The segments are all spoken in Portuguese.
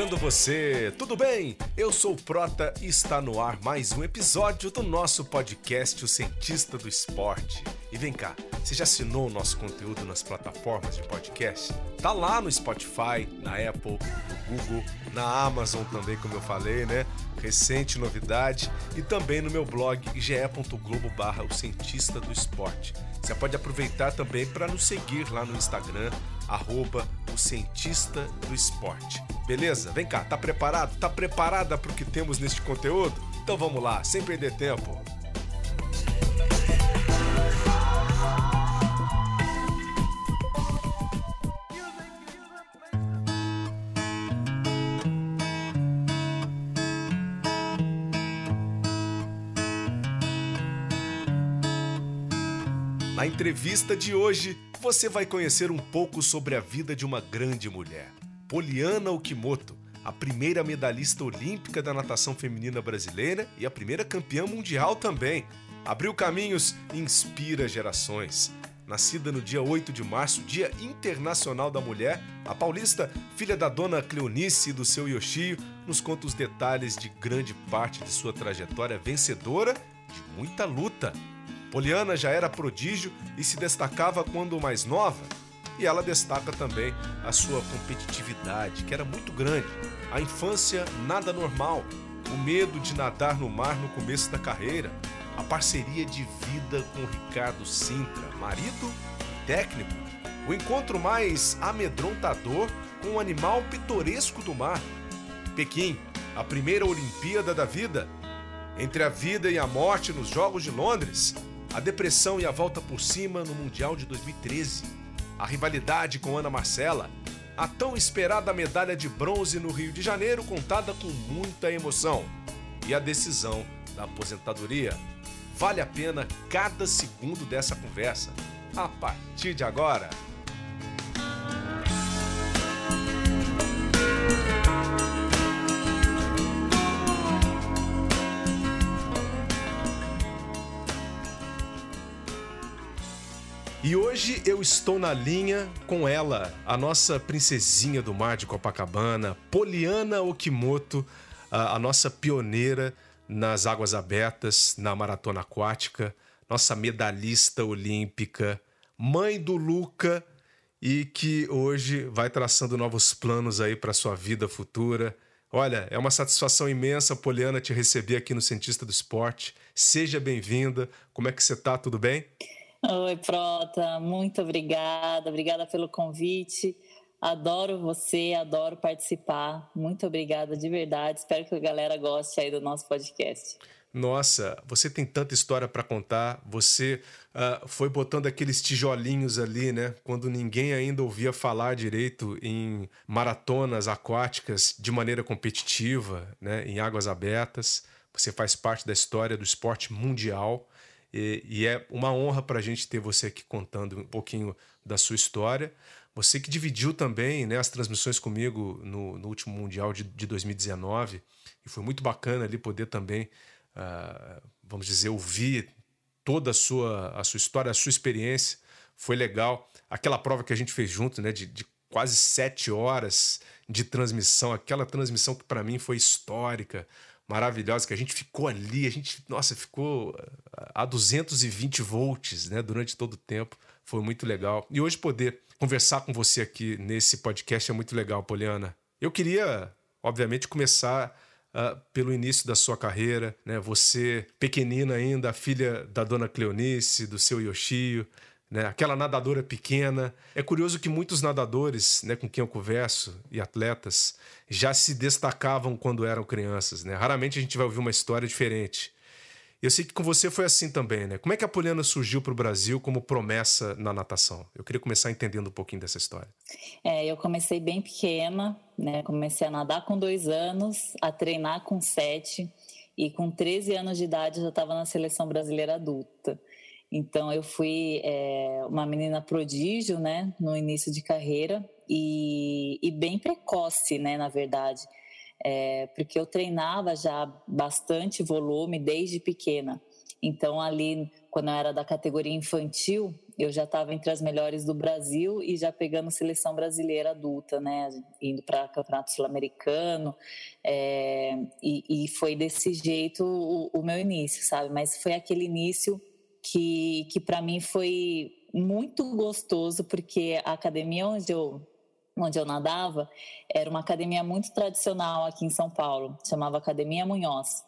chegando você, tudo bem? Eu sou o Prota e está no ar mais um episódio do nosso podcast O Cientista do Esporte. E vem cá, você já assinou o nosso conteúdo nas plataformas de podcast? Tá lá no Spotify, na Apple, no Google, na Amazon também, como eu falei, né? Recente novidade e também no meu blog ge.globo barra o cientista do esporte. Você pode aproveitar também para nos seguir lá no Instagram, arroba o cientista do esporte. Beleza? Vem cá, tá preparado? Tá preparada para o que temos neste conteúdo? Então vamos lá, sem perder tempo. Entrevista de hoje, você vai conhecer um pouco sobre a vida de uma grande mulher, Poliana Okimoto, a primeira medalhista olímpica da natação feminina brasileira e a primeira campeã mundial também. Abriu caminhos e inspira gerações. Nascida no dia 8 de março, Dia Internacional da Mulher, a paulista, filha da dona Cleonice e do seu Yoshio, nos conta os detalhes de grande parte de sua trajetória vencedora de muita luta. Poliana já era prodígio e se destacava quando mais nova, e ela destaca também a sua competitividade, que era muito grande. A infância nada normal, o medo de nadar no mar no começo da carreira, a parceria de vida com Ricardo Sintra, marido e técnico, o encontro mais amedrontador com um animal pitoresco do mar. Pequim, a primeira Olimpíada da vida. Entre a vida e a morte nos Jogos de Londres, a depressão e a volta por cima no Mundial de 2013, a rivalidade com Ana Marcela, a tão esperada medalha de bronze no Rio de Janeiro contada com muita emoção e a decisão da aposentadoria. Vale a pena cada segundo dessa conversa. A partir de agora. Hoje eu estou na linha com ela, a nossa princesinha do mar de Copacabana, Poliana Okimoto, a, nossa pioneira nas águas abertas, na maratona aquática, nossa medalhista olímpica, mãe do Luca e que hoje vai traçando novos planos aí para sua vida futura. Olha, é uma satisfação imensa, Poliana, te receber aqui no Cientista do Esporte. Seja bem-vinda. Como é que você tá? Tudo bem? Oi, Prota, muito obrigada, obrigada pelo convite. Adoro você, adoro participar. Muito obrigada de verdade. Espero que a galera goste aí do nosso podcast. Nossa, você tem tanta história para contar. Você uh, foi botando aqueles tijolinhos ali, né? Quando ninguém ainda ouvia falar direito em maratonas aquáticas de maneira competitiva, né? Em águas abertas. Você faz parte da história do esporte mundial. E, e é uma honra para a gente ter você aqui contando um pouquinho da sua história. Você que dividiu também né, as transmissões comigo no, no último Mundial de, de 2019, e foi muito bacana ali poder também, uh, vamos dizer, ouvir toda a sua, a sua história, a sua experiência. Foi legal. Aquela prova que a gente fez junto, né, de, de quase sete horas de transmissão, aquela transmissão que para mim foi histórica maravilhosa que a gente ficou ali, a gente, nossa, ficou a 220 volts, né, durante todo o tempo. Foi muito legal. E hoje poder conversar com você aqui nesse podcast é muito legal, Poliana. Eu queria, obviamente, começar uh, pelo início da sua carreira, né? Você pequenina ainda, filha da dona Cleonice, do seu Yoshio, né? Aquela nadadora pequena. É curioso que muitos nadadores, né, com quem eu converso e atletas, já se destacavam quando eram crianças, né? Raramente a gente vai ouvir uma história diferente. Eu sei que com você foi assim também, né? Como é que a Poliana surgiu para o Brasil como promessa na natação? Eu queria começar entendendo um pouquinho dessa história. É, eu comecei bem pequena, né? Comecei a nadar com dois anos, a treinar com sete, e com 13 anos de idade eu já estava na seleção brasileira adulta. Então eu fui é, uma menina prodígio, né, no início de carreira e, e bem precoce, né, na verdade, é, porque eu treinava já bastante volume desde pequena. Então, ali, quando eu era da categoria infantil, eu já estava entre as melhores do Brasil e já pegando seleção brasileira adulta, né? Indo para campeonato sul-americano. É, e, e, foi desse jeito o, o, meu início, sabe? Mas foi aquele início que, que para mim foi muito gostoso, porque a academia onde eu onde eu nadava, era uma academia muito tradicional aqui em São Paulo, chamava Academia Munhoz.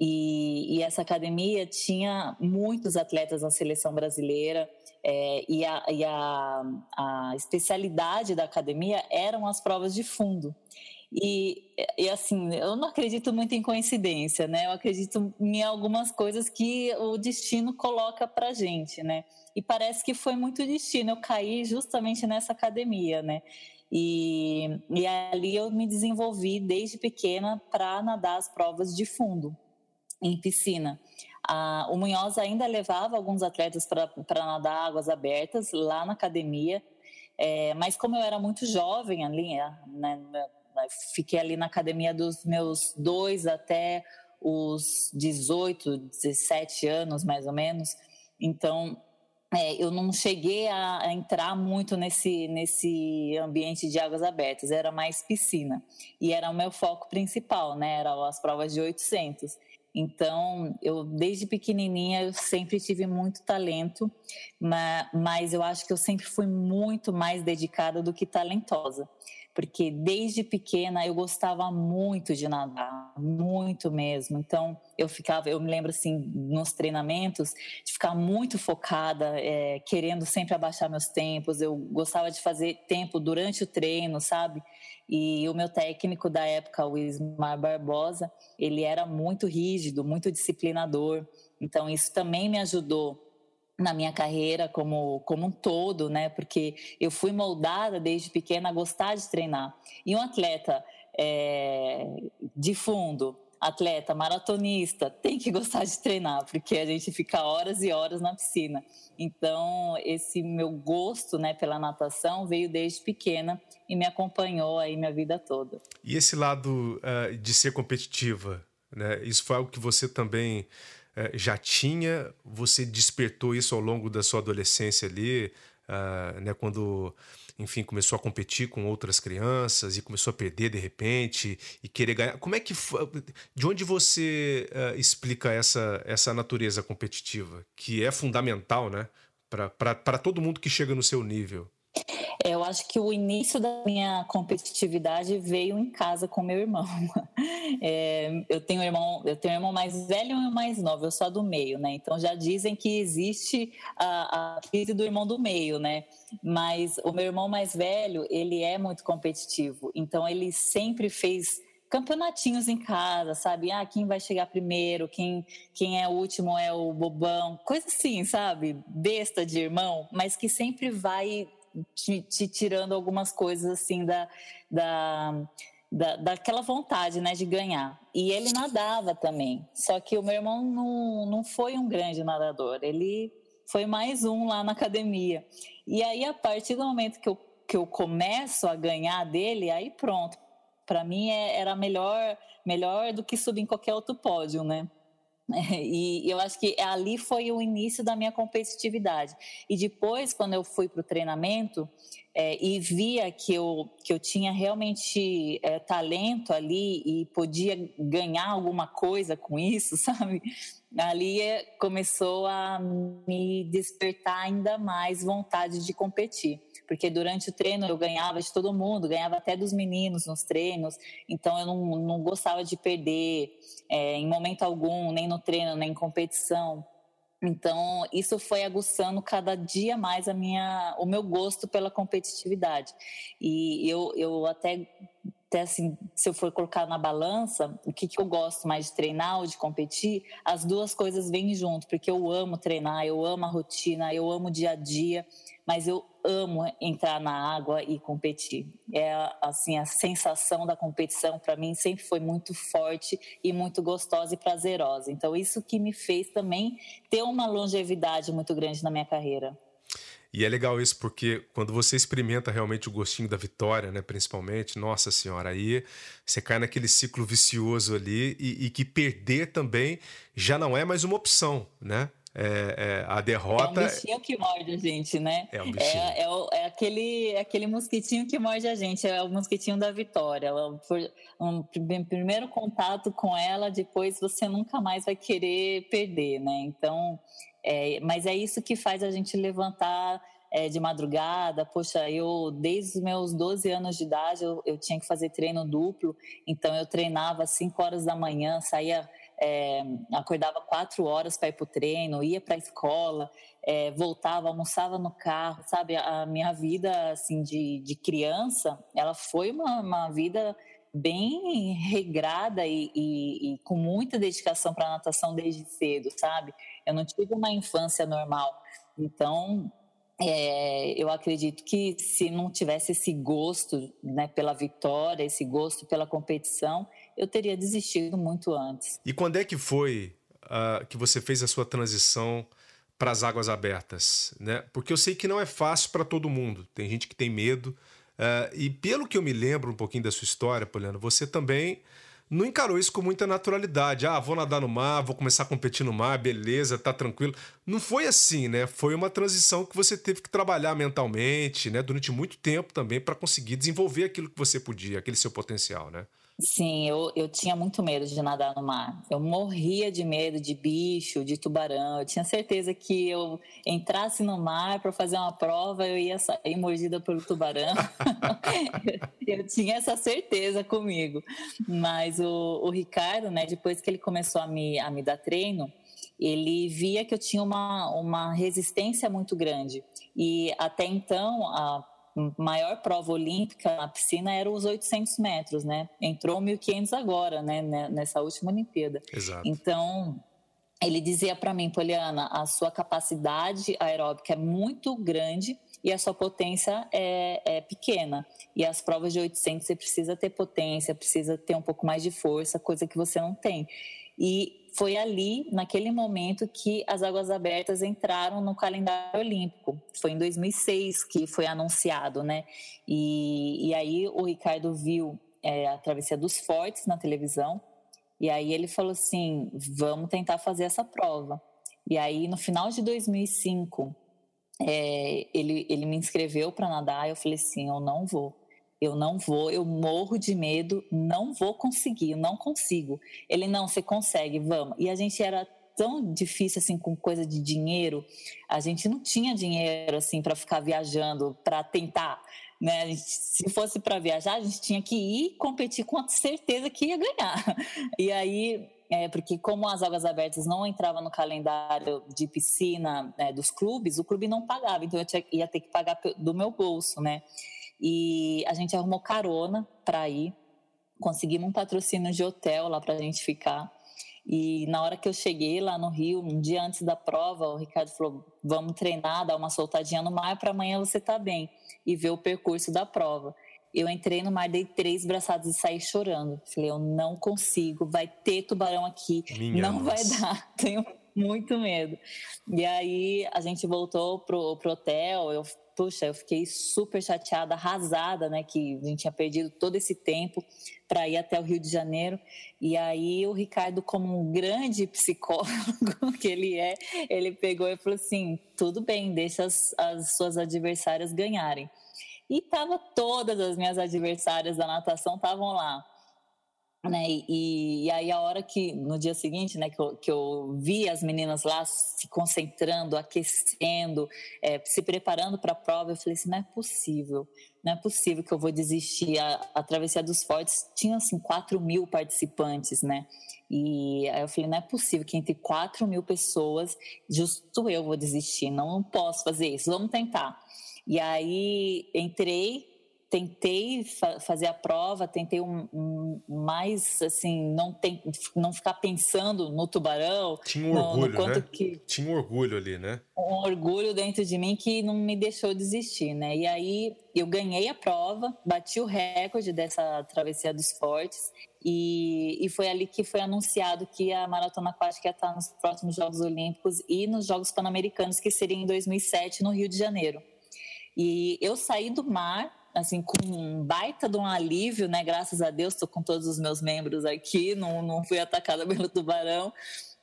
E, e essa academia tinha muitos atletas na seleção brasileira, é, e, a, e a, a especialidade da academia eram as provas de fundo. E, e, assim, eu não acredito muito em coincidência, né? Eu acredito em algumas coisas que o destino coloca pra gente, né? E parece que foi muito destino. Eu caí justamente nessa academia, né? E, e ali eu me desenvolvi desde pequena para nadar as provas de fundo em piscina. Ah, o Munhoz ainda levava alguns atletas para nadar águas abertas lá na academia, é, mas como eu era muito jovem ali, né, fiquei ali na academia dos meus dois até os 18, 17 anos mais ou menos, então é, eu não cheguei a, a, entrar muito nesse, nesse ambiente de águas abertas, era mais piscina. E era o meu foco principal, né? Eram as provas de 800. Então, eu desde pequenininha eu sempre tive muito talento, mas eu acho que eu sempre fui muito mais dedicada do que talentosa porque desde pequena eu gostava muito de nadar, muito mesmo. Então eu ficava, eu me lembro assim, nos treinamentos, de ficar muito focada, é, querendo sempre abaixar meus tempos. Eu gostava de fazer tempo durante o treino, sabe? E o meu técnico da época, o Ismar Barbosa, ele era muito rígido, muito disciplinador. Então isso também me ajudou na minha carreira como, como um todo, né? Porque eu fui moldada desde pequena a gostar de treinar. E um atleta é, de fundo, atleta maratonista, tem que gostar de treinar, porque a gente fica horas e horas na piscina. Então, esse meu gosto né, pela natação veio desde pequena e me acompanhou aí minha vida toda. E esse lado uh, de ser competitiva, né? Isso foi algo que você também já tinha? Você despertou isso ao longo da sua adolescência ali, uh, né, quando, enfim, começou a competir com outras crianças e começou a perder de repente e querer ganhar? Como é que de onde você uh, explica essa, essa natureza competitiva, que é fundamental, né, para todo mundo que chega no seu nível? Eu acho que o início da minha competitividade veio em casa com meu irmão. É, eu tenho um irmão, eu tenho um irmão mais velho e um mais novo, eu sou a do meio, né? Então já dizem que existe a, a crise do irmão do meio, né? Mas o meu irmão mais velho, ele é muito competitivo, então ele sempre fez campeonatinhos em casa, sabe? Ah, quem vai chegar primeiro, quem, quem é o último é o bobão, coisa assim, sabe? Besta de irmão, mas que sempre vai te, te tirando algumas coisas assim da, da, da, daquela vontade né, de ganhar. E ele nadava também. Só que o meu irmão não, não foi um grande nadador, ele foi mais um lá na academia. E aí, a partir do momento que eu, que eu começo a ganhar dele, aí pronto. Para mim é, era melhor, melhor do que subir em qualquer outro pódio, né? E eu acho que ali foi o início da minha competitividade. E depois, quando eu fui para o treinamento é, e via que eu, que eu tinha realmente é, talento ali e podia ganhar alguma coisa com isso, sabe? Ali é, começou a me despertar ainda mais vontade de competir porque durante o treino eu ganhava de todo mundo, ganhava até dos meninos nos treinos, então eu não, não gostava de perder é, em momento algum, nem no treino, nem em competição. Então, isso foi aguçando cada dia mais a minha, o meu gosto pela competitividade. E eu, eu até até assim, se eu for colocar na balança, o que, que eu gosto mais de treinar ou de competir, as duas coisas vêm junto, porque eu amo treinar, eu amo a rotina, eu amo o dia a dia, mas eu amo entrar na água e competir. É assim, a sensação da competição para mim sempre foi muito forte e muito gostosa e prazerosa. Então isso que me fez também ter uma longevidade muito grande na minha carreira. E é legal isso porque quando você experimenta realmente o gostinho da vitória, né, principalmente, nossa senhora, aí você cai naquele ciclo vicioso ali e, e que perder também já não é mais uma opção, né? É, é, a derrota. É um bichinho que morde a gente, né? É um bichinho. É, é, o, é, aquele, é aquele mosquitinho que morde a gente, é o mosquitinho da vitória. Um, primeiro contato com ela, depois você nunca mais vai querer perder, né? Então, é, mas é isso que faz a gente levantar é, de madrugada. Poxa, eu, desde os meus 12 anos de idade, eu, eu tinha que fazer treino duplo, então eu treinava às 5 horas da manhã, saía é, acordava quatro horas para ir para o treino, ia para a escola, é, voltava, almoçava no carro, sabe? A minha vida, assim, de, de criança, ela foi uma, uma vida bem regrada e, e, e com muita dedicação para a natação desde cedo, sabe? Eu não tive uma infância normal. Então, é, eu acredito que se não tivesse esse gosto né, pela vitória, esse gosto pela competição, eu teria desistido muito antes. E quando é que foi uh, que você fez a sua transição para as águas abertas? Né? Porque eu sei que não é fácil para todo mundo. Tem gente que tem medo. Uh, e pelo que eu me lembro um pouquinho da sua história, Poliana, você também não encarou isso com muita naturalidade. Ah, vou nadar no mar, vou começar a competir no mar, beleza, tá tranquilo. Não foi assim, né? Foi uma transição que você teve que trabalhar mentalmente, né, durante muito tempo também para conseguir desenvolver aquilo que você podia, aquele seu potencial, né? Sim, eu, eu tinha muito medo de nadar no mar. Eu morria de medo de bicho, de tubarão. Eu tinha certeza que eu entrasse no mar para fazer uma prova, eu ia sair mordida pelo tubarão. eu tinha essa certeza comigo. Mas o, o Ricardo, né, depois que ele começou a me, a me dar treino, ele via que eu tinha uma, uma resistência muito grande. E até então, a maior prova olímpica na piscina era os 800 metros, né? Entrou 1.500 agora, né? Nessa última Olimpíada. Exato. Então, ele dizia para mim, Poliana, a sua capacidade aeróbica é muito grande e a sua potência é, é, pequena. E as provas de 800 você precisa ter potência, precisa ter um pouco mais de força, coisa que você não tem. E foi ali, naquele momento, que as águas abertas entraram no calendário olímpico. Foi em 2006 que foi anunciado, né? E, e aí o Ricardo viu é, a Travessia dos Fortes na televisão, e aí ele falou assim: vamos tentar fazer essa prova. E aí, no final de 2005, é, ele, ele me inscreveu para nadar, eu falei assim: eu não vou eu não vou, eu morro de medo, não vou conseguir, não consigo. Ele, não, você consegue, vamos. E a gente era tão difícil assim com coisa de dinheiro, a gente não tinha dinheiro assim para ficar viajando, para tentar, né? Gente, se fosse para viajar, a gente tinha que ir competir com certeza que ia ganhar. E aí, é, porque como as águas abertas não entravam no calendário de piscina né, dos clubes, o clube não pagava, então eu tinha, ia ter que pagar do meu bolso, né? E a gente arrumou carona para ir, conseguimos um patrocínio de hotel lá para a gente ficar. E na hora que eu cheguei lá no Rio, um dia antes da prova, o Ricardo falou: vamos treinar, dar uma soltadinha no mar para amanhã você tá bem e ver o percurso da prova. Eu entrei no mar, dei três braçadas e saí chorando. Falei: eu não consigo, vai ter tubarão aqui, Minha não nossa. vai dar, tenho muito medo. E aí a gente voltou pro, pro hotel, eu puxa, eu fiquei super chateada, arrasada, né, que a gente tinha perdido todo esse tempo para ir até o Rio de Janeiro. E aí o Ricardo, como um grande psicólogo que ele é, ele pegou e falou assim: tudo bem, deixa as, as suas adversárias ganharem. E tava todas as minhas adversárias da natação estavam lá né? E, e, aí a hora que no dia seguinte, né, que eu, que eu vi as meninas lá se concentrando, aquecendo, é, se preparando para a prova, eu falei assim, não é possível, não é possível que eu vou desistir. A, a travessia dos fortes tinha assim 4 mil participantes, né? E aí eu falei, não é possível que entre 4 mil pessoas, justo eu vou desistir, não posso fazer isso, vamos tentar. E aí entrei tentei fa fazer a prova, tentei um, um, mais assim, não, tem, não ficar pensando no tubarão. Tinha um orgulho, no né? Que, Tinha um orgulho ali, né? Um orgulho dentro de mim que não me deixou desistir, né? E aí eu ganhei a prova, bati o recorde dessa travessia dos fortes e, e foi ali que foi anunciado que a maratona aquática ia estar nos próximos Jogos Olímpicos e nos Jogos Pan-Americanos que seriam em 2007 no Rio de Janeiro. E eu saí do mar assim, com um baita de um alívio, né? Graças a Deus, estou com todos os meus membros aqui, não, não fui atacada pelo tubarão.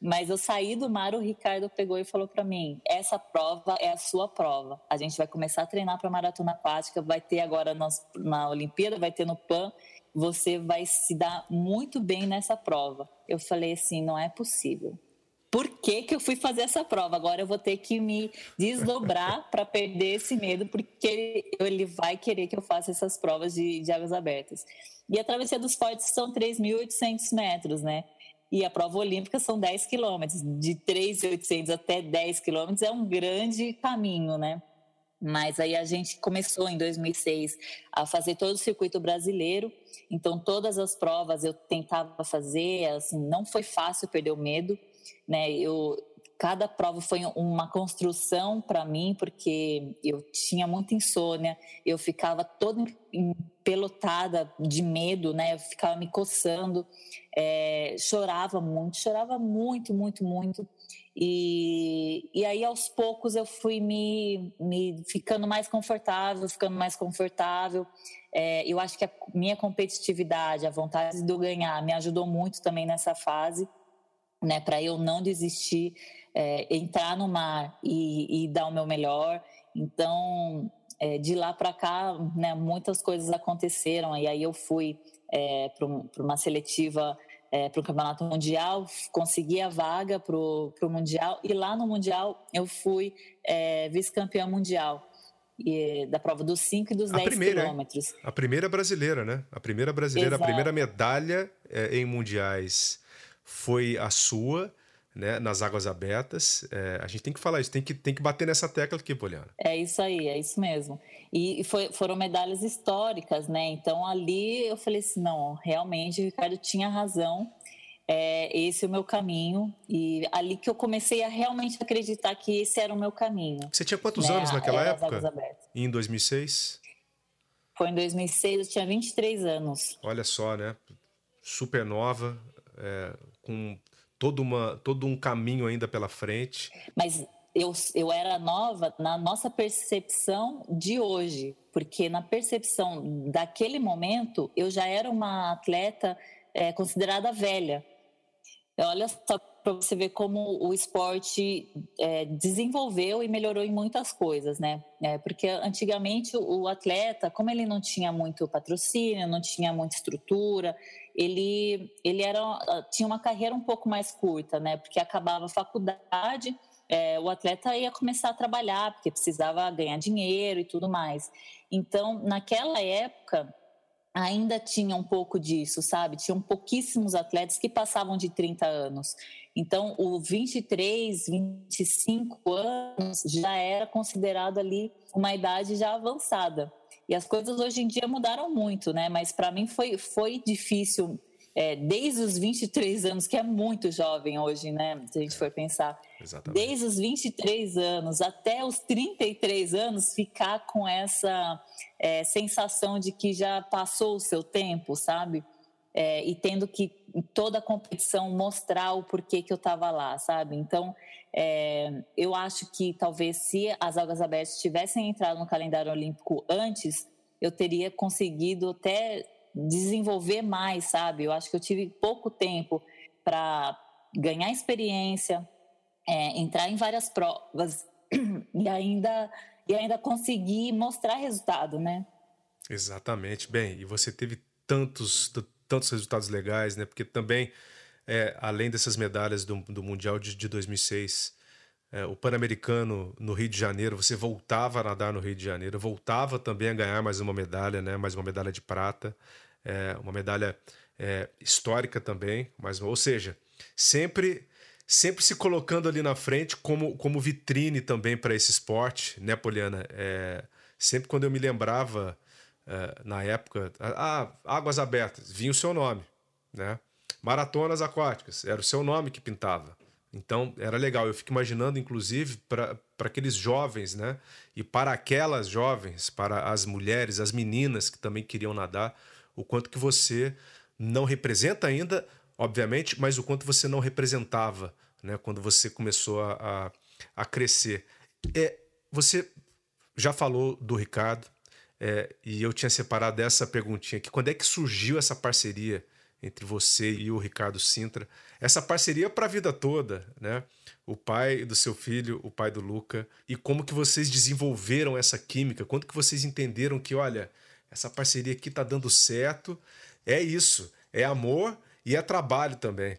Mas eu saí do mar, o Ricardo pegou e falou para mim: essa prova é a sua prova. A gente vai começar a treinar para maratona aquática, vai ter agora nas, na Olimpíada, vai ter no PAN. Você vai se dar muito bem nessa prova. Eu falei assim: não é possível por que, que eu fui fazer essa prova. Agora eu vou ter que me desdobrar para perder esse medo, porque ele, ele, vai querer que eu faça essas provas de, de águas abertas. E a travessia dos fortes são 3.800 metros, né? E a prova olímpica são 10 quilômetros. De 3.800 até 10 quilômetros é um grande caminho, né? Mas aí a gente começou em 2006 a fazer todo o circuito brasileiro. Então todas as provas eu tentava fazer, assim, não foi fácil perder o medo né? Eu cada prova foi uma construção para mim porque eu tinha muita insônia, eu ficava toda empelotada de medo, né? Eu ficava me coçando, é, chorava muito, chorava muito, muito, muito. E, e aí aos poucos eu fui me, me ficando mais confortável, ficando mais confortável. É, eu acho que a minha competitividade, a vontade de eu ganhar, me ajudou muito também nessa fase né, para eu não desistir, é, entrar no mar e, e, dar o meu melhor. Então, é, de lá para cá, né, muitas coisas aconteceram. E aí eu fui é, para uma seletiva para o Campeonato Mundial, consegui a vaga para o Mundial. E lá no Mundial eu fui vice-campeã mundial. E, da prova dos 5 e dos 10 quilômetros. A primeira brasileira, né? A primeira brasileira, Exato. a primeira medalha em mundiais foi a sua, né, nas águas abertas. É, a gente tem que falar isso, tem que, tem que bater nessa tecla aqui, Poliana. É isso aí, é isso mesmo. E foi, foram medalhas históricas, né? Então ali eu falei assim: não, realmente o Ricardo tinha razão. É, esse é o meu caminho. E ali que eu comecei a realmente acreditar que esse era o meu caminho. Você tinha quantos né? anos naquela época? Em 2006? Foi em 2006, eu tinha 23 anos. Olha só, né? Super nova. É, com todo, uma, todo um caminho ainda pela frente. Mas eu, eu era nova na nossa percepção de hoje, porque na percepção daquele momento eu já era uma atleta é, considerada velha. Olha só para você ver como o esporte é, desenvolveu e melhorou em muitas coisas, né? É, porque antigamente o atleta, como ele não tinha muito patrocínio, não tinha muita estrutura, ele, ele era, tinha uma carreira um pouco mais curta, né? Porque acabava a faculdade, é, o atleta ia começar a trabalhar, porque precisava ganhar dinheiro e tudo mais. Então, naquela época, ainda tinha um pouco disso, sabe? Tinham pouquíssimos atletas que passavam de 30 anos. Então, o 23, 25 anos já era considerado ali uma idade já avançada. E as coisas hoje em dia mudaram muito, né? Mas para mim foi, foi difícil, é, desde os 23 anos, que é muito jovem hoje, né? Se a gente for pensar. Exatamente. Desde os 23 anos até os 33 anos, ficar com essa é, sensação de que já passou o seu tempo, sabe? É, e tendo que em toda a competição mostrar o porquê que eu estava lá, sabe? Então, é, eu acho que talvez se as algas abertas tivessem entrado no calendário olímpico antes, eu teria conseguido até desenvolver mais, sabe? Eu acho que eu tive pouco tempo para ganhar experiência, é, entrar em várias provas e ainda e ainda conseguir mostrar resultado, né? Exatamente. Bem, e você teve tantos tantos resultados legais, né? Porque também, é, além dessas medalhas do, do Mundial de, de 2006, é, o Pan-Americano no Rio de Janeiro, você voltava a nadar no Rio de Janeiro, voltava também a ganhar mais uma medalha, né? Mais uma medalha de prata, é, uma medalha é, histórica também, mas, ou seja, sempre sempre se colocando ali na frente como, como vitrine também para esse esporte, né, Poliana? É, sempre quando eu me lembrava uh, na época, ah, águas abertas, vinha o seu nome, né? Maratonas aquáticas, era o seu nome que pintava. Então era legal. Eu fico imaginando, inclusive, para aqueles jovens, né? E para aquelas jovens, para as mulheres, as meninas que também queriam nadar, o quanto que você não representa ainda, obviamente, mas o quanto você não representava, né? Quando você começou a, a, a crescer. É, você já falou do Ricardo, é, e eu tinha separado essa perguntinha aqui. Quando é que surgiu essa parceria entre você e o Ricardo Sintra? Essa parceria para a vida toda, né? O pai do seu filho, o pai do Luca, e como que vocês desenvolveram essa química? Quando que vocês entenderam que, olha, essa parceria aqui tá dando certo? É isso, é amor e é trabalho também.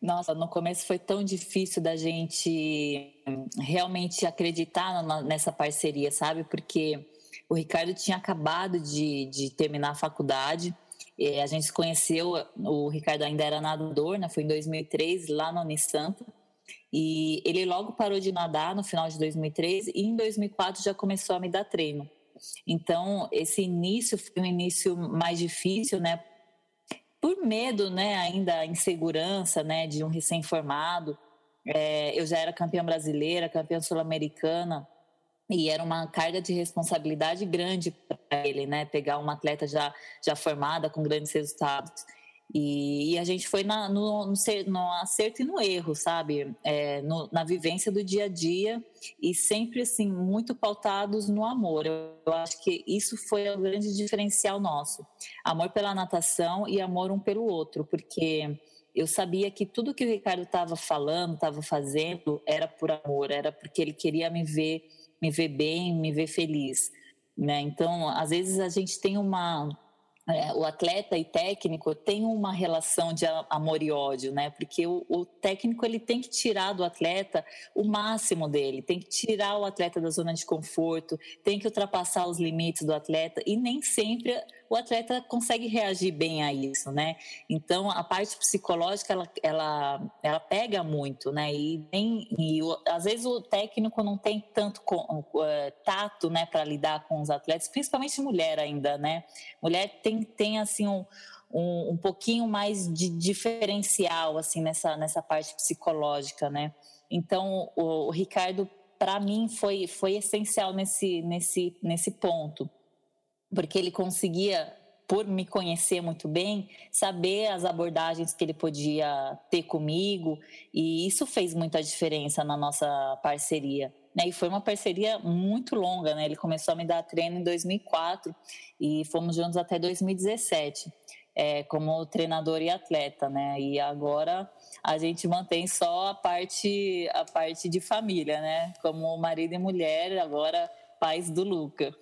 Nossa, no começo foi tão difícil da gente realmente acreditar nessa parceria, sabe? Porque o Ricardo tinha acabado de, de terminar a faculdade. A gente se conheceu, o Ricardo ainda era nadador, né? Foi em 2003, lá no Unisanta. E ele logo parou de nadar no final de 2003 e em 2004 já começou a me dar treino. Então, esse início foi um início mais difícil, né? por medo, né, ainda insegurança, né, de um recém-formado. É, eu já era campeã brasileira, campeã sul-americana e era uma carga de responsabilidade grande para ele, né, pegar uma atleta já já formada com grandes resultados. E, e, a gente foi na, no, no, no, acerto e no erro, sabe? É, no, na vivência do dia a dia e sempre, assim, muito pautados no amor. Eu, eu, acho que isso foi o grande diferencial nosso. Amor pela natação e amor um pelo outro, porque eu sabia que tudo que o Ricardo estava falando, estava fazendo, era por amor, era porque ele queria me ver, me ver bem, me ver feliz. Né? Então, às vezes a gente tem uma é, o atleta e técnico tem uma relação de amor e ódio, né? Porque o, o, técnico ele tem que tirar do atleta o máximo dele, tem que tirar o atleta da zona de conforto, tem que ultrapassar os limites do atleta e nem sempre o atleta consegue reagir bem a isso, né? Então a parte psicológica ela, ela, ela pega muito, né? E, nem, e às vezes o técnico não tem tanto com, uh, tato, né, para lidar com os atletas, principalmente mulher ainda, né? Mulher tem, tem assim um, um, um pouquinho mais de diferencial assim nessa nessa parte psicológica, né? Então o, o Ricardo para mim foi foi essencial nesse nesse nesse ponto porque ele conseguia, por me conhecer muito bem, saber as abordagens que ele podia ter comigo, e isso fez muita diferença na nossa parceria. Né? E foi uma parceria muito longa, né? Ele começou a me dar treino em 2004 e fomos juntos até 2017, é, como treinador e atleta, né? E agora a gente mantém só a parte a parte de família, né? Como marido e mulher, agora pais do Luca.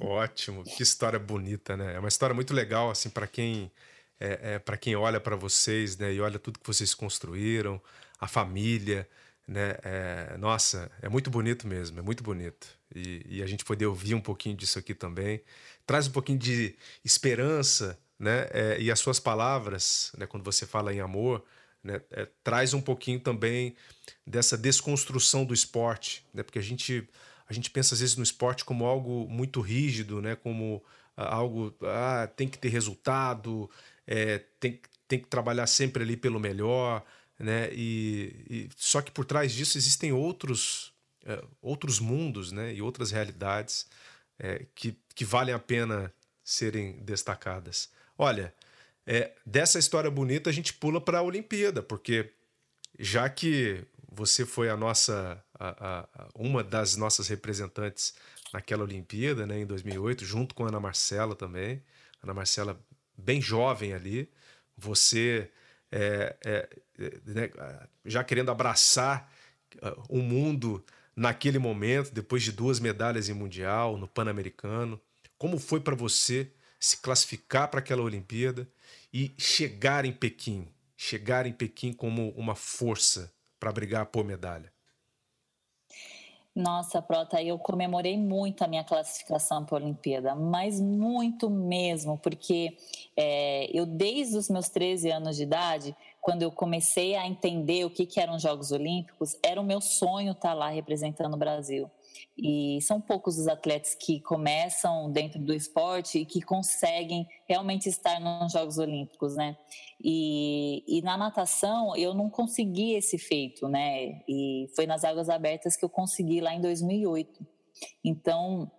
Ótimo, que história bonita, né? É uma história muito legal, assim, para quem é, é para quem olha para vocês, né? E olha tudo que vocês construíram, a família, né? É, nossa, é muito bonito mesmo, é muito bonito. E, e, a gente poder ouvir um pouquinho disso aqui também traz um pouquinho de esperança, né? É, e as suas palavras, né? Quando você fala em amor, né? É, traz um pouquinho também dessa desconstrução do esporte, né? Porque a gente a gente pensa às vezes no esporte como algo muito rígido, né? Como ah, algo ah, tem que ter resultado, é, tem, tem que trabalhar sempre ali pelo melhor, né? E, e só que por trás disso existem outros é, outros mundos, né? E outras realidades é, que, que valem a pena serem destacadas. Olha, é, dessa história bonita a gente pula para a Olimpíada, porque já que você foi a nossa a, a, uma das nossas representantes naquela Olimpíada, né, em 2008, junto com a Ana Marcela também. Ana Marcela bem jovem ali. Você é, é, é né, já querendo abraçar uh, o mundo naquele momento, depois de duas medalhas em mundial, no Pan-Americano. Como foi para você se classificar para aquela Olimpíada e chegar em Pequim, chegar em Pequim como uma força para brigar por medalha? Nossa, Prota, eu comemorei muito a minha classificação para a Olimpíada, mas muito mesmo, porque é, eu, desde os meus 13 anos de idade, quando eu comecei a entender o que, que eram Jogos Olímpicos, era o meu sonho estar lá representando o Brasil. E são poucos os atletas que começam dentro do esporte e que conseguem realmente estar nos Jogos Olímpicos, né? E, e na natação eu não consegui esse feito, né? E foi nas águas abertas que eu consegui lá em 2008. Então,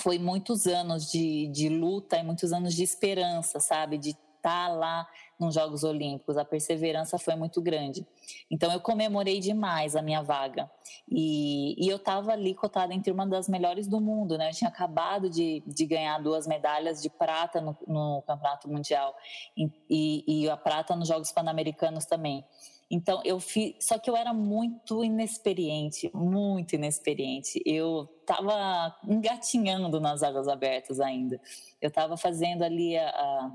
foi muitos anos de, de luta e muitos anos de esperança, sabe? De estar lá nos Jogos Olímpicos. A perseverança foi muito grande. Então eu comemorei demais a minha vaga. E, e eu estava ali cotada entre uma das melhores do mundo, né? Eu tinha acabado de, de ganhar duas medalhas de prata no, no Campeonato Mundial e, e, a prata nos Jogos Pan-Americanos também. Então eu fiz, só que eu era muito inexperiente, muito inexperiente. Eu estava engatinhando nas águas abertas ainda. Eu estava fazendo ali a, a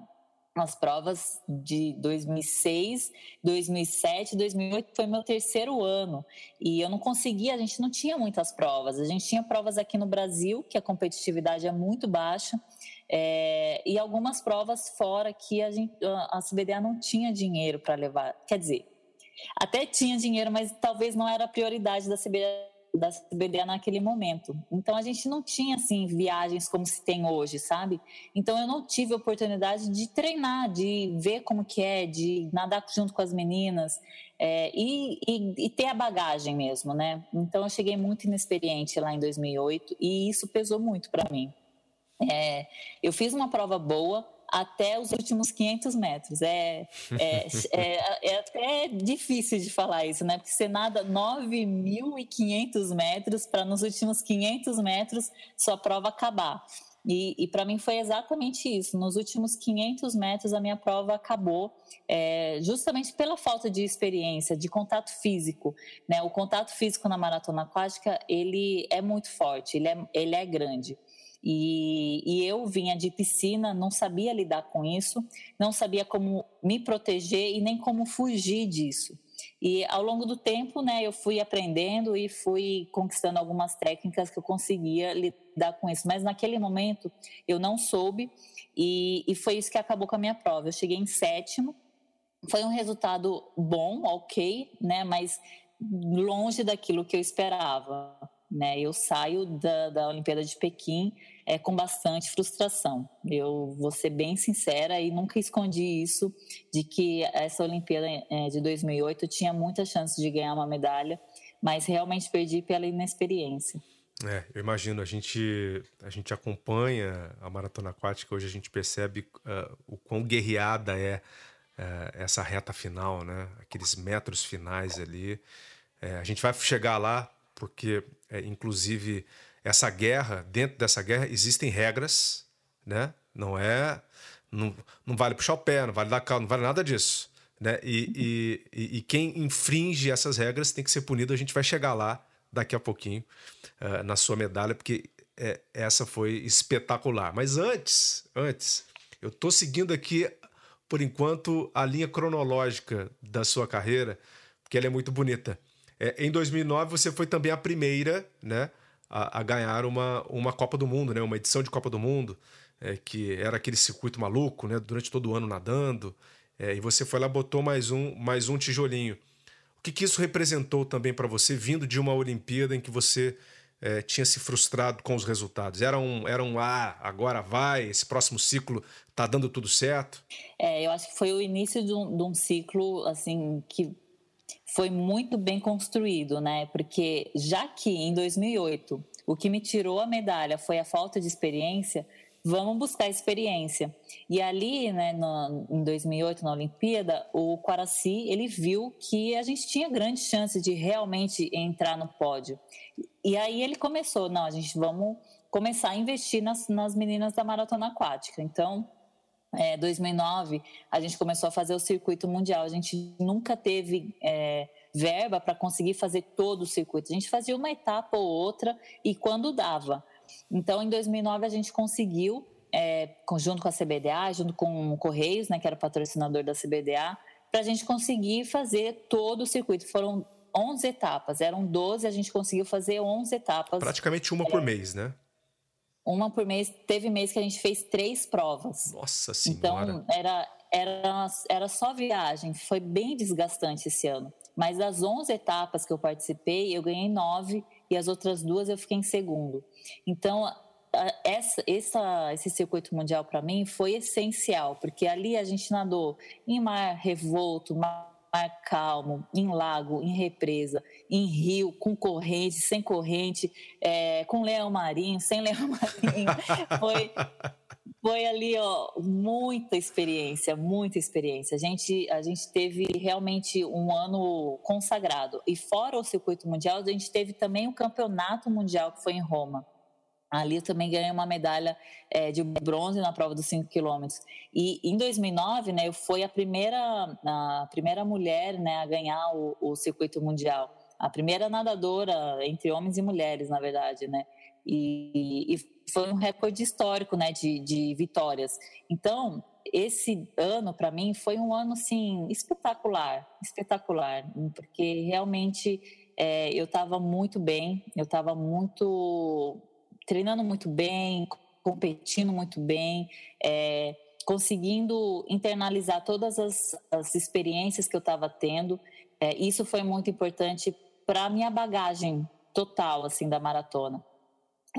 as provas de 2006, 2007, 2008 foi meu terceiro ano e eu não conseguia, a gente não tinha muitas provas. A gente tinha provas aqui no Brasil, que a competitividade é muito baixa, é, e algumas provas fora que a, gente, a CBDA não tinha dinheiro para levar. Quer dizer, até tinha dinheiro, mas talvez não era a prioridade da CBDA da CBDA naquele momento. Então a gente não tinha assim viagens como se tem hoje, sabe? Então eu não tive oportunidade de treinar, de ver como que é, de nadar junto com as meninas é, e, e, e, ter a bagagem mesmo, né? Então eu cheguei muito inexperiente lá em 2008 e isso pesou muito para mim. É, eu fiz uma prova boa, até os últimos 500 metros. É, é, é, é, até difícil de falar isso, né? Porque você nada 9.500 metros para nos últimos 500 metros sua prova acabar. E, e para mim foi exatamente isso. Nos últimos 500 metros a minha prova acabou, é, justamente pela falta de experiência, de contato físico. Né? O contato físico na maratona aquática ele é muito forte, ele é, ele é grande. E, e, eu vinha de piscina, não sabia lidar com isso, não sabia como me proteger e nem como fugir disso. E ao longo do tempo, né, eu fui aprendendo e fui conquistando algumas técnicas que eu conseguia lidar com isso. Mas naquele momento eu não soube e, e foi isso que acabou com a minha prova. Eu cheguei em sétimo, foi um resultado bom, ok, né, mas longe daquilo que eu esperava. Né? Eu saio da, da Olimpíada de Pequim é, com bastante frustração. Eu vou ser bem sincera e nunca escondi isso de que essa Olimpíada é, de 2008 tinha muitas chances de ganhar uma medalha, mas realmente perdi pela inexperiência. É, eu imagino, a gente, a gente acompanha a maratona aquática, hoje a gente percebe uh, o quão guerreada é uh, essa reta final, né? Aqueles metros finais ali. É, a gente vai chegar lá porque, é, inclusive, essa guerra, dentro dessa guerra, existem regras, né? Não é. Não, não vale puxar o pé, não vale dar calma, não vale nada disso. Né? E, e, e, quem infringe essas regras tem que ser punido. A gente vai chegar lá daqui a pouquinho uh, na sua medalha, porque é, essa foi espetacular. Mas antes, antes, eu estou seguindo aqui, por enquanto, a linha cronológica da sua carreira, porque ela é muito bonita. É, em 2009 você foi também a primeira, né, a, a, ganhar uma, uma Copa do Mundo, né, uma edição de Copa do Mundo, é, que era aquele circuito maluco, né, durante todo o ano nadando. É, e você foi lá botou mais um mais um tijolinho. O que, que isso representou também para você, vindo de uma Olimpíada em que você é, tinha se frustrado com os resultados? Era um, era um ah, agora vai, esse próximo ciclo tá dando tudo certo? É, eu acho que foi o início de um, de um ciclo assim que foi muito bem construído, né? Porque já que em 2008 o que me tirou a medalha foi a falta de experiência, vamos buscar experiência. E ali, né, no, em 2008 na Olimpíada, o Quaraci ele viu que a gente tinha grande chance de realmente entrar no pódio. E aí ele começou, não, a gente vamos começar a investir nas, nas meninas da maratona aquática. Então é, 2009, a gente começou a fazer o circuito mundial. A gente nunca teve é, verba para conseguir fazer todo o circuito. A gente fazia uma etapa ou outra e quando dava. Então, em 2009, a gente conseguiu, é, junto com a CBDA, junto com o Correios, né, que era patrocinador da CBDA, para a gente conseguir fazer todo o circuito. Foram 11 etapas, eram 12, a gente conseguiu fazer 11 etapas. Praticamente uma por mês, né? Uma por mês. Teve mês que a gente fez três provas. Nossa Senhora! Então, era, era, era só viagem. Foi bem desgastante esse ano. Mas das 11 etapas que eu participei, eu ganhei nove e as outras duas eu fiquei em segundo. Então, essa, essa, esse circuito mundial para mim foi essencial, porque ali a gente nadou em mar revolto, mar calmo, em lago, em represa, em rio, com corrente, sem corrente, é, com leão marinho, sem leão marinho. Foi, foi ali, ó, muita experiência, muita experiência. A gente, a gente teve realmente um ano consagrado. E fora o circuito mundial, a gente teve também o campeonato mundial que foi em Roma. Ali eu também ganhei uma medalha é, de bronze na prova dos 5 quilômetros. E em 2009, né, eu fui a primeira, a primeira mulher né, a ganhar o, o, circuito mundial. A primeira nadadora entre homens e mulheres, na verdade, né? E, e foi um recorde histórico, né, de, de vitórias. Então, esse ano, para mim, foi um ano, assim, espetacular, espetacular, porque realmente é, eu estava muito bem, eu estava muito treinando muito bem, competindo muito bem, é, conseguindo internalizar todas as, as experiências que eu estava tendo. É, isso foi muito importante para a minha bagagem total assim da maratona.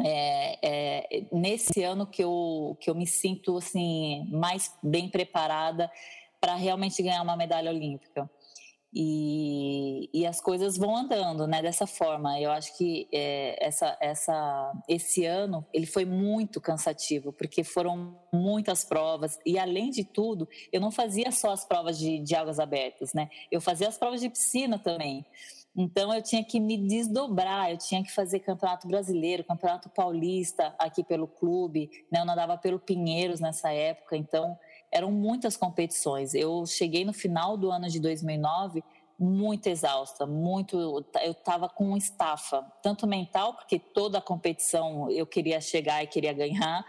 É, é, nesse ano que eu, que eu me sinto assim mais bem preparada para realmente ganhar uma medalha olímpica. E, e as coisas vão andando, né? Dessa forma. Eu acho que é, essa, essa, esse ano ele foi muito cansativo, porque foram muitas provas. E além de tudo, eu não fazia só as provas de, de águas abertas, né? Eu fazia as provas de piscina também. Então eu tinha que me desdobrar, eu tinha que fazer campeonato brasileiro, campeonato paulista aqui pelo clube, né? Eu nadava pelo Pinheiros nessa época, então eram muitas competições. Eu cheguei no final do ano de 2009 muito exausta, muito. Eu estava com estafa, tanto mental, porque toda a competição eu queria chegar e queria ganhar,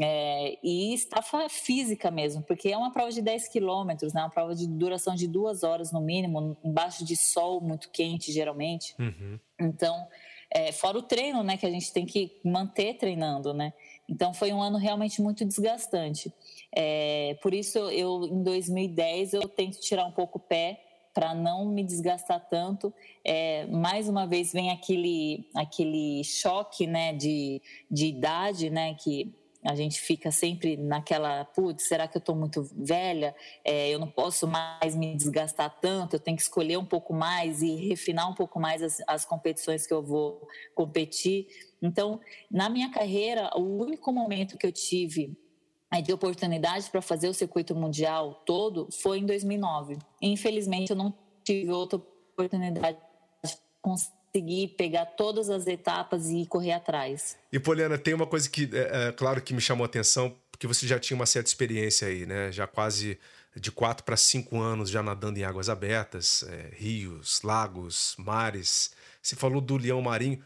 é, e estafa física mesmo, porque é uma prova de 10 quilômetros, né? uma prova de duração de duas horas no mínimo, embaixo de sol muito quente, geralmente. Uhum. Então, é, fora o treino, né, que a gente tem que manter treinando, né? Então, foi um ano realmente muito desgastante. É, por isso, eu em 2010 eu tento tirar um pouco o pé para não me desgastar tanto. É, mais uma vez vem aquele aquele choque, né, de, de idade, né, que a gente fica sempre naquela, putz, será que eu estou muito velha? É, eu não posso mais me desgastar tanto, eu tenho que escolher um pouco mais e refinar um pouco mais as, as competições que eu vou competir. Então, na minha carreira, o único momento que eu tive de oportunidade para fazer o circuito mundial todo foi em 2009. Infelizmente, eu não tive outra oportunidade de conseguir pegar todas as etapas e correr atrás. E Poliana, tem uma coisa que, é, é, claro, que me chamou a atenção, porque você já tinha uma certa experiência aí, né? Já quase de quatro para cinco anos já nadando em águas abertas, é, rios, lagos, mares. Você falou do leão marinho.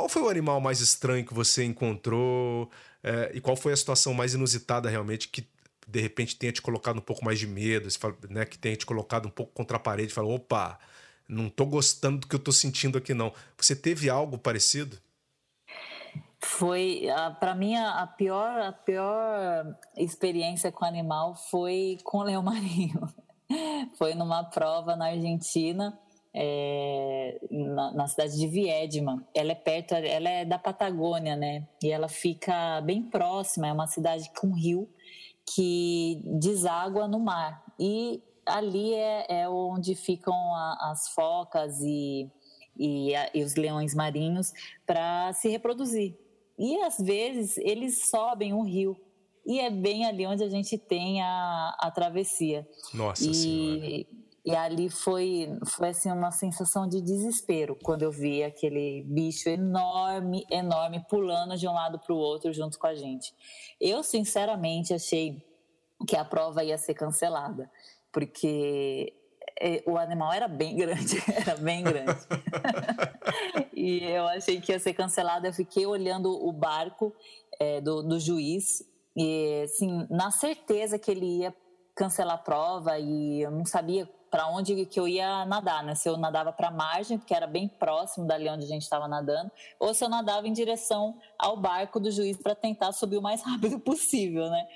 Qual foi o animal mais estranho que você encontrou? É, e qual foi a situação mais inusitada realmente que de repente tenha te colocado um pouco mais de medo, né, que tenha te colocado um pouco contra a parede falou: opa, não tô gostando do que eu tô sentindo aqui não. Você teve algo parecido? Foi, para mim, a pior, a pior experiência com animal foi com o leão marinho. foi numa prova na Argentina é, na, na, cidade de Viedma. Ela é perto, ela é da Patagônia, né? E ela fica bem próxima, é uma cidade com rio que deságua no mar. E ali é, é onde ficam a, as focas e, e, a, e os leões marinhos para se reproduzir. E às vezes eles sobem um rio e é bem ali onde a gente tem a, a travessia. Nossa e, Senhora. E ali foi, foi assim, uma sensação de desespero quando eu vi aquele bicho enorme, enorme, pulando de um lado para o outro junto com a gente. Eu, sinceramente, achei que a prova ia ser cancelada, porque é, o animal era bem grande, era bem grande. e eu achei que ia ser cancelada. Eu fiquei olhando o barco é, do, do juiz e, assim, na certeza que ele ia cancelar a prova e eu não sabia para onde que eu ia nadar, né? Se eu nadava para a margem, porque era bem próximo dali onde a gente estava nadando, ou se eu nadava em direção ao barco do juiz para tentar subir o mais rápido possível, né?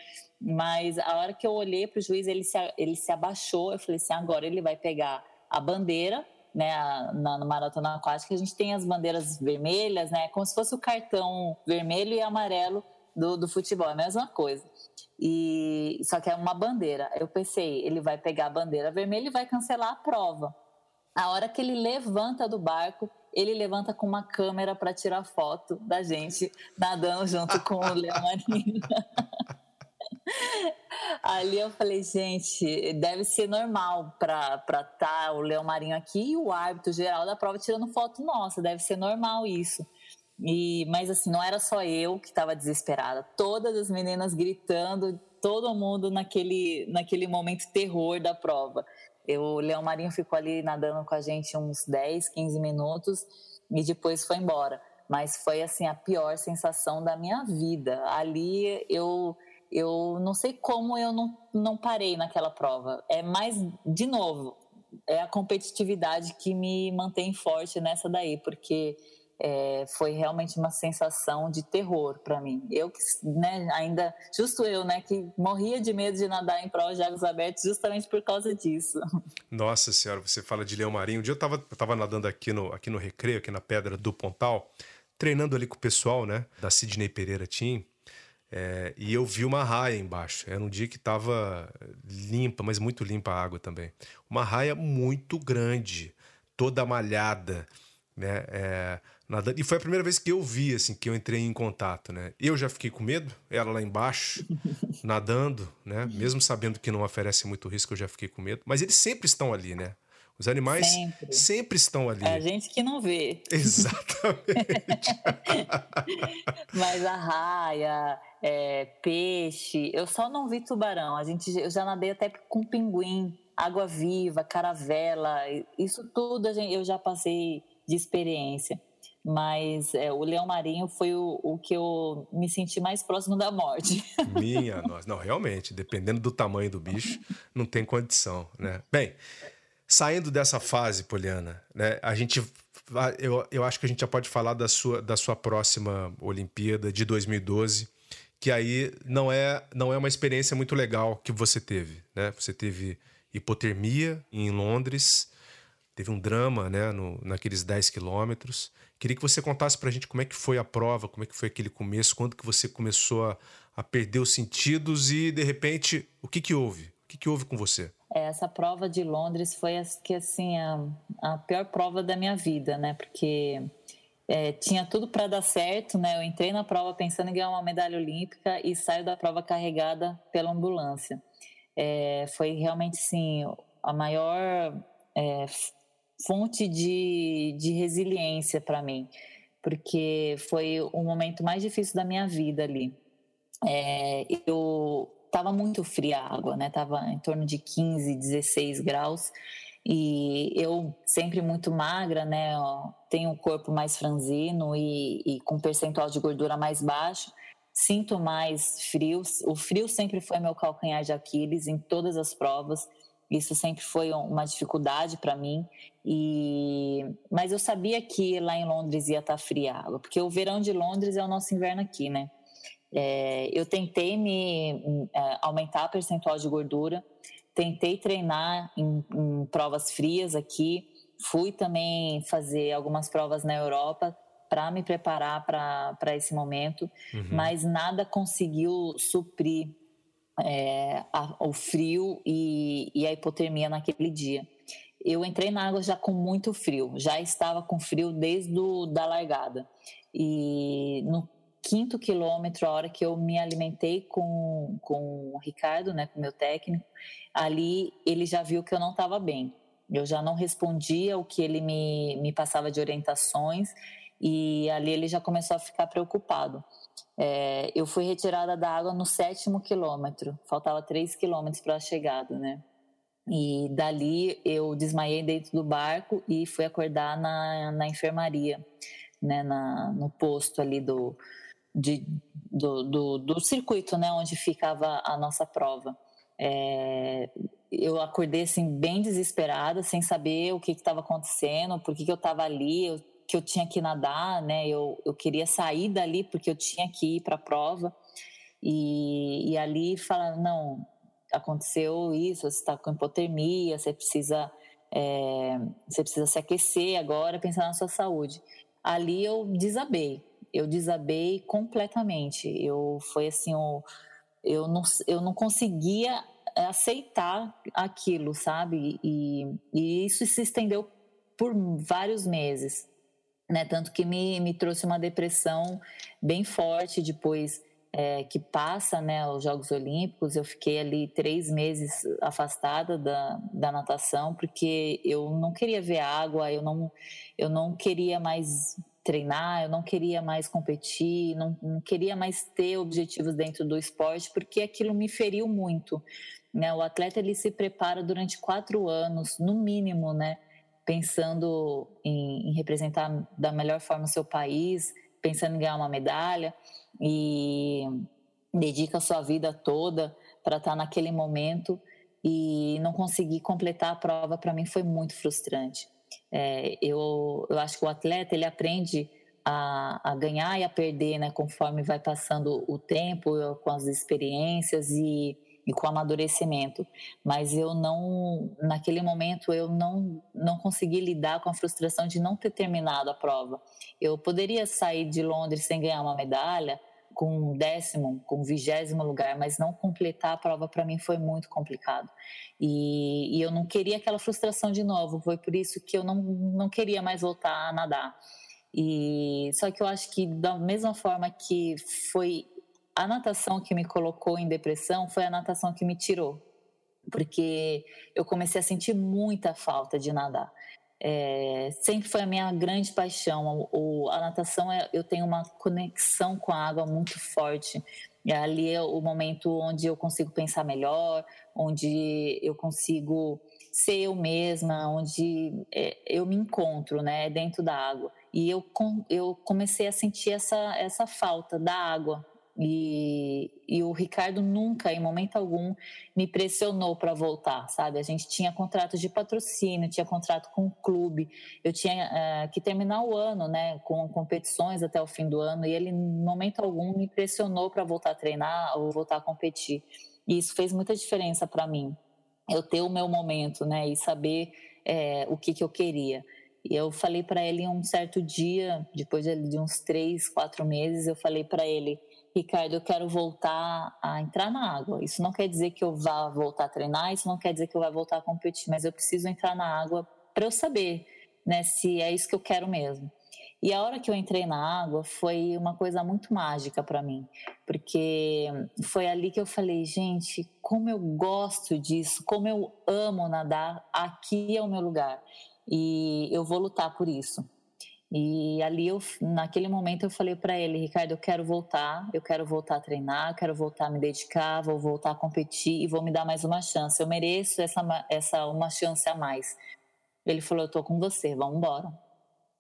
Mas a hora que eu olhei para o juiz, ele se, ele se abaixou, eu falei assim, agora ele vai pegar a bandeira né, na, na maratona aquática, a gente tem as bandeiras vermelhas, né, como se fosse o cartão vermelho e amarelo do, do futebol, é a mesma coisa. E só que é uma bandeira. Eu pensei, ele vai pegar a bandeira vermelha e vai cancelar a prova. A hora que ele levanta do barco, ele levanta com uma câmera para tirar foto da gente nadando junto com o Leão Marinho. Ali eu falei, gente, deve ser normal para estar tá o Leão Marinho aqui e o árbitro geral da prova tirando foto nossa, deve ser normal isso. E, mas assim, não era só eu que estava desesperada, todas as meninas gritando, todo mundo naquele, naquele momento terror da prova. Eu, o Leão Marinho ficou ali nadando com a gente uns 10, 15 minutos e depois foi embora. Mas foi assim a pior sensação da minha vida. Ali eu eu não sei como eu não, não parei naquela prova. É mais, de novo, é a competitividade que me mantém forte nessa daí, porque é, foi realmente uma sensação de terror para mim. Eu que, né, ainda, justo eu, né, que morria de medo de nadar em provas de águas abertas justamente por causa disso. Nossa senhora, você fala de leão marinho. Um dia eu estava eu tava nadando aqui no, aqui no Recreio, aqui na Pedra do Pontal, treinando ali com o pessoal, né, da Sidney Pereira Team. É, e eu vi uma raia embaixo. Era um dia que estava limpa, mas muito limpa a água também. Uma raia muito grande, toda malhada, né? É, nadando. E foi a primeira vez que eu vi, assim, que eu entrei em contato, né? Eu já fiquei com medo, ela lá embaixo, nadando, né? Mesmo sabendo que não oferece muito risco, eu já fiquei com medo. Mas eles sempre estão ali, né? Os animais sempre. sempre, estão ali. É a gente que não vê. Exatamente. Mas a raia, é, peixe, eu só não vi tubarão. A gente, eu já nadei até com pinguim, água viva, caravela, isso tudo gente, eu já passei de experiência. Mas é, o leão marinho foi o, o, que eu me senti mais próximo da morte. Minha nossa. Não, realmente, dependendo do tamanho do bicho, não tem condição, né? Bem, Saindo dessa fase, Poliana, né, a gente, eu, eu acho que a gente já pode falar da sua, da sua próxima Olimpíada de 2012, que aí não é, não é uma experiência muito legal que você teve, né? Você teve hipotermia em Londres, teve um drama, né, no, naqueles 10 quilômetros. Queria que você contasse pra gente como é que foi a prova, como é que foi aquele começo, quando que você começou a, a perder os sentidos e, de repente, o que que houve? O que que houve com você? essa prova de Londres foi que assim a, a pior prova da minha vida, né? Porque é, tinha tudo para dar certo, né? Eu entrei na prova pensando em ganhar uma medalha olímpica e saio da prova carregada pela ambulância. É, foi realmente sim a maior é, fonte de, de resiliência para mim, porque foi o momento mais difícil da minha vida ali. É, eu estava muito fria a água, né? Tava em torno de 15, 16 graus. E eu, sempre muito magra, né? Tenho um corpo mais franzino e, e com percentual de gordura mais baixo. Sinto mais frios. O frio sempre foi meu calcanhar de Aquiles em todas as provas. Isso sempre foi uma dificuldade para mim. E mas eu sabia que lá em Londres ia estar tá fria água, porque o verão de Londres é o nosso inverno aqui, né? É, eu tentei me é, aumentar a percentual de gordura, tentei treinar em, em provas frias aqui, fui também fazer algumas provas na Europa para me preparar para esse momento, uhum. mas nada conseguiu suprir é, a, o frio e, e, a hipotermia naquele dia. Eu entrei na água já com muito frio, já estava com frio desde do, da largada. E no quinto quilômetro, a hora que eu me alimentei com, com o Ricardo, né, com meu técnico, ali ele já viu que eu não estava bem. Eu já não respondia o que ele me, me passava de orientações e ali ele já começou a ficar preocupado. É, eu fui retirada da água no sétimo quilômetro, faltava três quilômetros para a chegada, né? E dali eu desmaiei dentro do barco e fui acordar na, na enfermaria, né? Na, no posto ali do, de, do, do, do, circuito, né, onde ficava a nossa prova. É, eu acordei assim bem desesperada, sem saber o que estava acontecendo, por que, que eu estava ali, eu, que eu tinha que nadar, né? Eu, eu queria sair dali porque eu tinha que ir para a prova. E, e ali fala, não, aconteceu isso, você está com hipotermia, você precisa é, você precisa se aquecer agora, pensar na sua saúde. Ali eu desabei, eu desabei completamente. Eu foi assim, eu, eu não, eu não conseguia aceitar aquilo, sabe? E, e isso se estendeu por vários meses, né? Tanto que me, me trouxe uma depressão bem forte depois é, que passa né, os Jogos Olímpicos, eu fiquei ali três meses afastada da, da natação, porque eu não queria ver água, eu não, eu não queria mais treinar, eu não queria mais competir, não, não queria mais ter objetivos dentro do esporte, porque aquilo me feriu muito. Né? O atleta ele se prepara durante quatro anos, no mínimo, né? Pensando em, em representar da melhor forma o seu país, pensando em ganhar uma medalha e dedica a sua vida toda para estar tá naquele momento e não conseguir completar a prova para mim foi muito frustrante. É, eu, eu acho que o atleta ele aprende a, a, ganhar e a perder, né, conforme vai passando o tempo, com as experiências e, e com amadurecimento. Mas eu não, naquele momento, eu não, não consegui lidar com a frustração de não ter terminado a prova. Eu poderia sair de Londres sem ganhar uma medalha, com um décimo, com um vigésimo lugar, mas não completar a prova para mim foi muito complicado. E, e, eu não queria aquela frustração de novo, foi por isso que eu não, não queria mais voltar a nadar. E só que eu acho que da mesma forma que foi a natação que me colocou em depressão, foi a natação que me tirou, porque eu comecei a sentir muita falta de nadar é, sempre foi a minha grande paixão. O, a natação, é, eu tenho uma conexão com a água muito forte. E ali é o momento onde eu consigo pensar melhor, onde eu consigo ser eu mesma, onde é, eu me encontro, né, dentro da água. E eu, eu comecei a sentir essa, essa falta da água, e, e, o Ricardo nunca, em momento algum, me pressionou para voltar, sabe? A gente tinha contrato de patrocínio, tinha contrato com o clube, eu tinha uh, que terminar o ano, né, com competições até o fim do ano, e ele, em momento algum, me pressionou para voltar a treinar ou voltar a competir. E isso fez muita diferença para mim, eu ter o meu momento, né, e saber é, o que, que eu queria. E eu falei para ele um certo dia, depois de uns três, quatro meses, eu falei para ele Ricardo, eu quero voltar a entrar na água. Isso não quer dizer que eu vá voltar a treinar, isso não quer dizer que eu vá voltar a competir, mas eu preciso entrar na água para eu saber, né, se é isso que eu quero mesmo. E a hora que eu entrei na água foi uma coisa muito mágica para mim, porque foi ali que eu falei, gente, como eu gosto disso, como eu amo nadar, aqui é o meu lugar. E eu vou lutar por isso. E ali, eu, naquele momento, eu falei para ele, Ricardo, eu quero voltar, eu quero voltar a treinar, quero voltar a me dedicar, vou voltar a competir e vou me dar mais uma chance. Eu mereço essa, essa uma chance a mais. Ele falou, eu tô com você, vamos embora.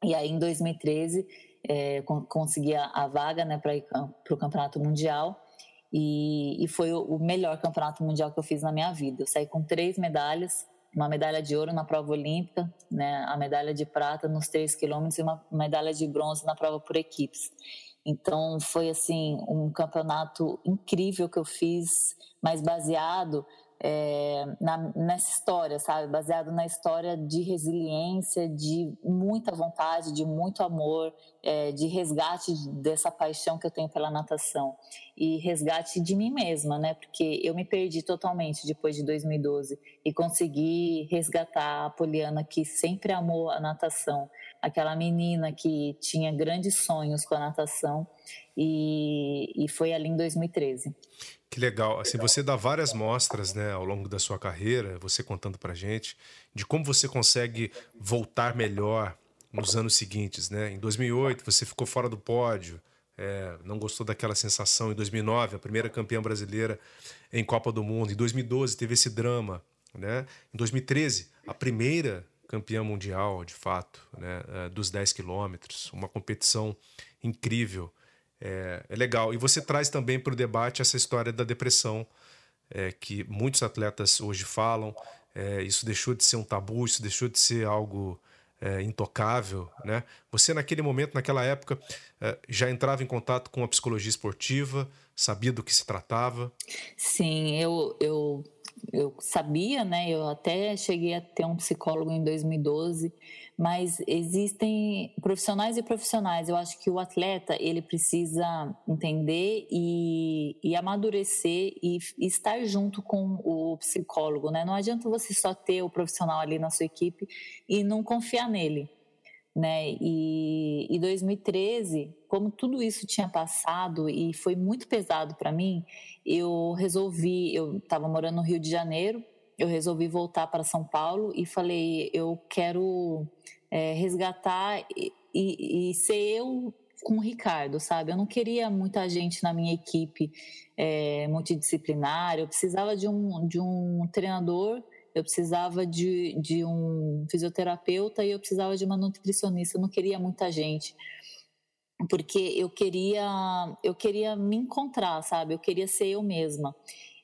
E aí, em 2013, é, consegui a, a vaga né, para ir para o Campeonato Mundial. E, e foi o, o melhor campeonato mundial que eu fiz na minha vida. Eu saí com três medalhas, uma medalha de ouro na prova olímpica, né, a medalha de prata nos 3 quilômetros e uma medalha de bronze na prova por equipes. Então foi assim um campeonato incrível que eu fiz, mas baseado é, na, nessa história, sabe? Baseado na história de resiliência, de muita vontade, de muito amor, é, de resgate dessa paixão que eu tenho pela natação e resgate de mim mesma, né? Porque eu me perdi totalmente depois de 2012 e consegui resgatar a Poliana que sempre amou a natação, aquela menina que tinha grandes sonhos com a natação e, e foi ali em 2013. Que legal. Assim, você dá várias mostras, né, ao longo da sua carreira, você contando pra gente, de como você consegue voltar melhor nos anos seguintes, né? Em 2008 você ficou fora do pódio, é, não gostou daquela sensação. Em 2009 a primeira campeã brasileira em Copa do Mundo. Em 2012 teve esse drama, né? Em 2013 a primeira campeã mundial, de fato, né, é, dos 10 quilômetros, uma competição incrível. É, é legal. E você traz também para o debate essa história da depressão, é, que muitos atletas hoje falam. É, isso deixou de ser um tabu, isso deixou de ser algo é, intocável, né? Você naquele momento, naquela época, é, já entrava em contato com a psicologia esportiva, sabia do que se tratava? Sim, eu, eu, eu sabia, né? Eu até cheguei a ter um psicólogo em 2012 mas existem profissionais e profissionais. Eu acho que o atleta ele precisa entender e, e amadurecer e, e, estar junto com o psicólogo, né? Não adianta você só ter o profissional ali na sua equipe e não confiar nele, né? E, em 2013, como tudo isso tinha passado e foi muito pesado para mim, eu resolvi. Eu estava morando no Rio de Janeiro eu resolvi voltar para São Paulo e falei: eu quero é, resgatar e, e, e, ser eu com o Ricardo, sabe? Eu não queria muita gente na minha equipe é, multidisciplinar, eu precisava de um, de um treinador, eu precisava de, de um fisioterapeuta e eu precisava de uma nutricionista, eu não queria muita gente porque eu queria eu queria me encontrar, sabe? Eu queria ser eu mesma.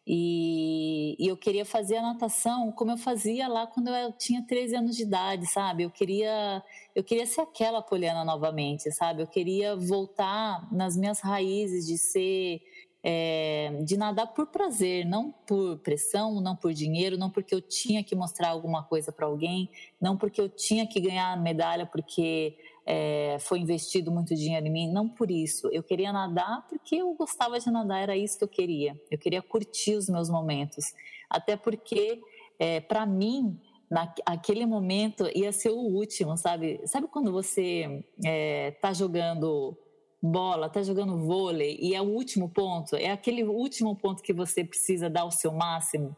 E, e, eu queria fazer a natação como eu fazia lá quando eu tinha 13 anos de idade, sabe? Eu queria, eu queria ser aquela Poliana novamente, sabe? Eu queria voltar nas minhas raízes de ser, é, de nadar por prazer, não por pressão, não por dinheiro, não porque eu tinha que mostrar alguma coisa para alguém, não porque eu tinha que ganhar medalha porque é, foi investido muito dinheiro em mim, não por isso. Eu queria nadar porque eu gostava de nadar, era isso que eu queria. Eu queria curtir os meus momentos. Até porque, é, para mim, naquele momento ia ser o último, sabe? Sabe quando você é, tá jogando bola, tá jogando vôlei e é o último ponto, é aquele último ponto que você precisa dar o seu máximo?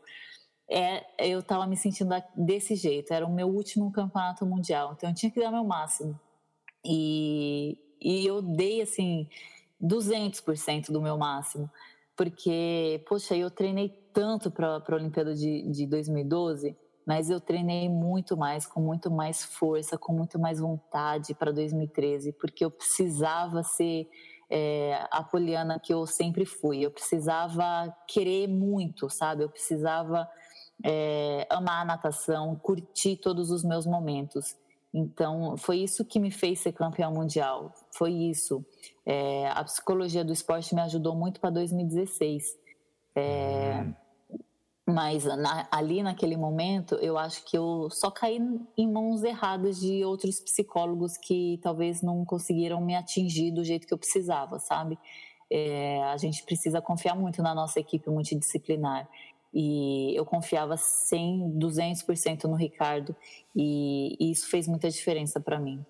É, eu estava me sentindo desse jeito, era o meu último campeonato mundial, então eu tinha que dar meu máximo. E, e eu dei, assim, 200% do meu máximo. Porque, poxa, eu treinei tanto para a Olimpíada de, de 2012, mas eu treinei muito mais, com muito mais força, com muito mais vontade para 2013, porque eu precisava ser é, a poliana que eu sempre fui. Eu precisava querer muito, sabe? Eu precisava é, amar a natação, curtir todos os meus momentos. Então, foi isso que me fez ser campeão mundial. Foi isso. É, a psicologia do esporte me ajudou muito para 2016. É, hum. Mas na, ali naquele momento, eu acho que eu só caí em mãos erradas de outros psicólogos que talvez não conseguiram me atingir do jeito que eu precisava, sabe? É, a gente precisa confiar muito na nossa equipe multidisciplinar e eu confiava 100, 200% no Ricardo e, e, isso fez muita diferença para mim.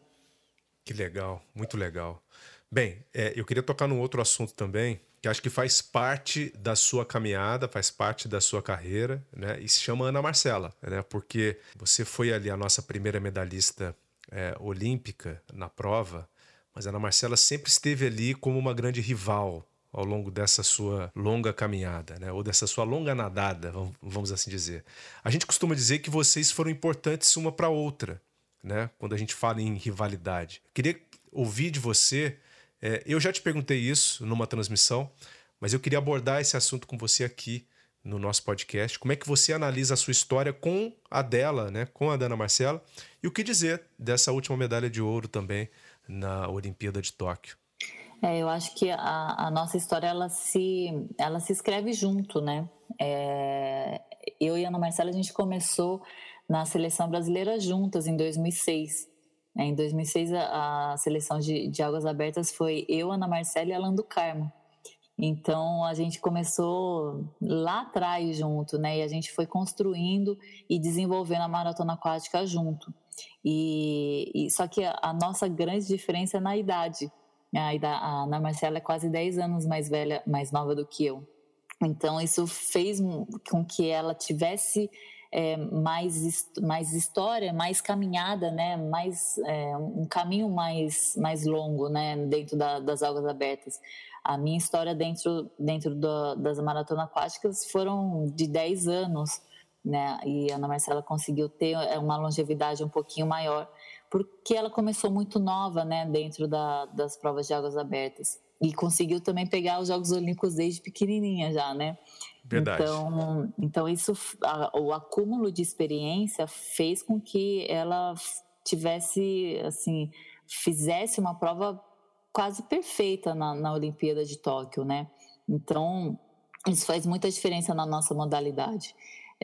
Que legal, muito legal. Bem, é, eu queria tocar num outro assunto também, que acho que faz parte da sua caminhada, faz parte da sua carreira, né? E se chama Ana Marcela, né? Porque você foi ali a nossa primeira medalhista é, olímpica na prova, mas a Ana Marcela sempre esteve ali como uma grande rival ao longo dessa sua longa caminhada, né? ou dessa sua longa nadada, vamos assim dizer. A gente costuma dizer que vocês foram importantes uma para outra, né? quando a gente fala em rivalidade. Queria ouvir de você, é, eu já te perguntei isso numa transmissão, mas eu queria abordar esse assunto com você aqui no nosso podcast. Como é que você analisa a sua história com a dela, né? com a Dana Marcela, e o que dizer dessa última medalha de ouro também na Olimpíada de Tóquio? É, eu acho que a, a, nossa história ela se, ela se escreve junto, né? É, eu e a Ana Marcela a gente começou na seleção brasileira juntas em 2006. É, em 2006 a, a seleção de, de, águas abertas foi eu, Ana Marcela e Alan do Carmo. Então a gente começou lá atrás junto, né? E a gente foi construindo e desenvolvendo a maratona aquática junto. E, e só que a, a nossa grande diferença é na idade a Ana Marcela é quase 10 anos mais velha, mais nova do que eu. Então, isso fez com que ela tivesse é, mais, mais história, mais caminhada, né? mais, é, um caminho mais, mais longo né? dentro da, das águas abertas. A minha história dentro, dentro do, das maratonas aquáticas foram de 10 anos, né? e a Ana Marcela conseguiu ter é, uma longevidade um pouquinho maior porque ela começou muito nova, né, dentro da, das provas de águas abertas. E conseguiu também pegar os Jogos Olímpicos desde pequenininha já, né? Verdade. Então, então isso, a, o acúmulo de experiência fez com que ela tivesse, assim, fizesse uma prova quase perfeita na, na Olimpíada de Tóquio, né? Então, isso faz muita diferença na nossa modalidade.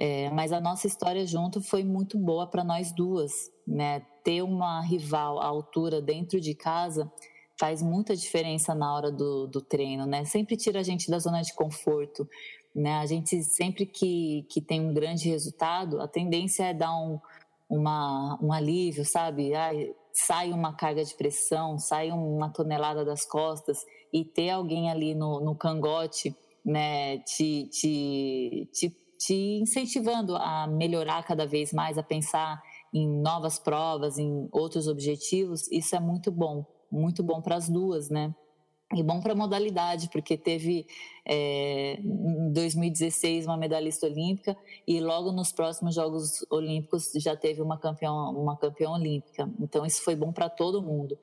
É, mas a nossa história junto foi muito boa para nós duas, né? Ter uma rival à altura dentro de casa faz muita diferença na hora do, do treino, né? Sempre tira a gente da zona de conforto, né? A gente sempre que, que tem um grande resultado, a tendência é dar um, uma, um alívio, sabe? Ai, sai uma carga de pressão, sai uma tonelada das costas e ter alguém ali no, no cangote, né? Te, te, te te incentivando a melhorar cada vez mais, a pensar em novas provas, em outros objetivos, isso é muito bom, muito bom para as duas, né? E bom para a modalidade, porque teve é, em 2016 uma medalhista olímpica e logo nos próximos Jogos Olímpicos já teve uma campeã, uma campeã olímpica. Então isso foi bom para todo mundo.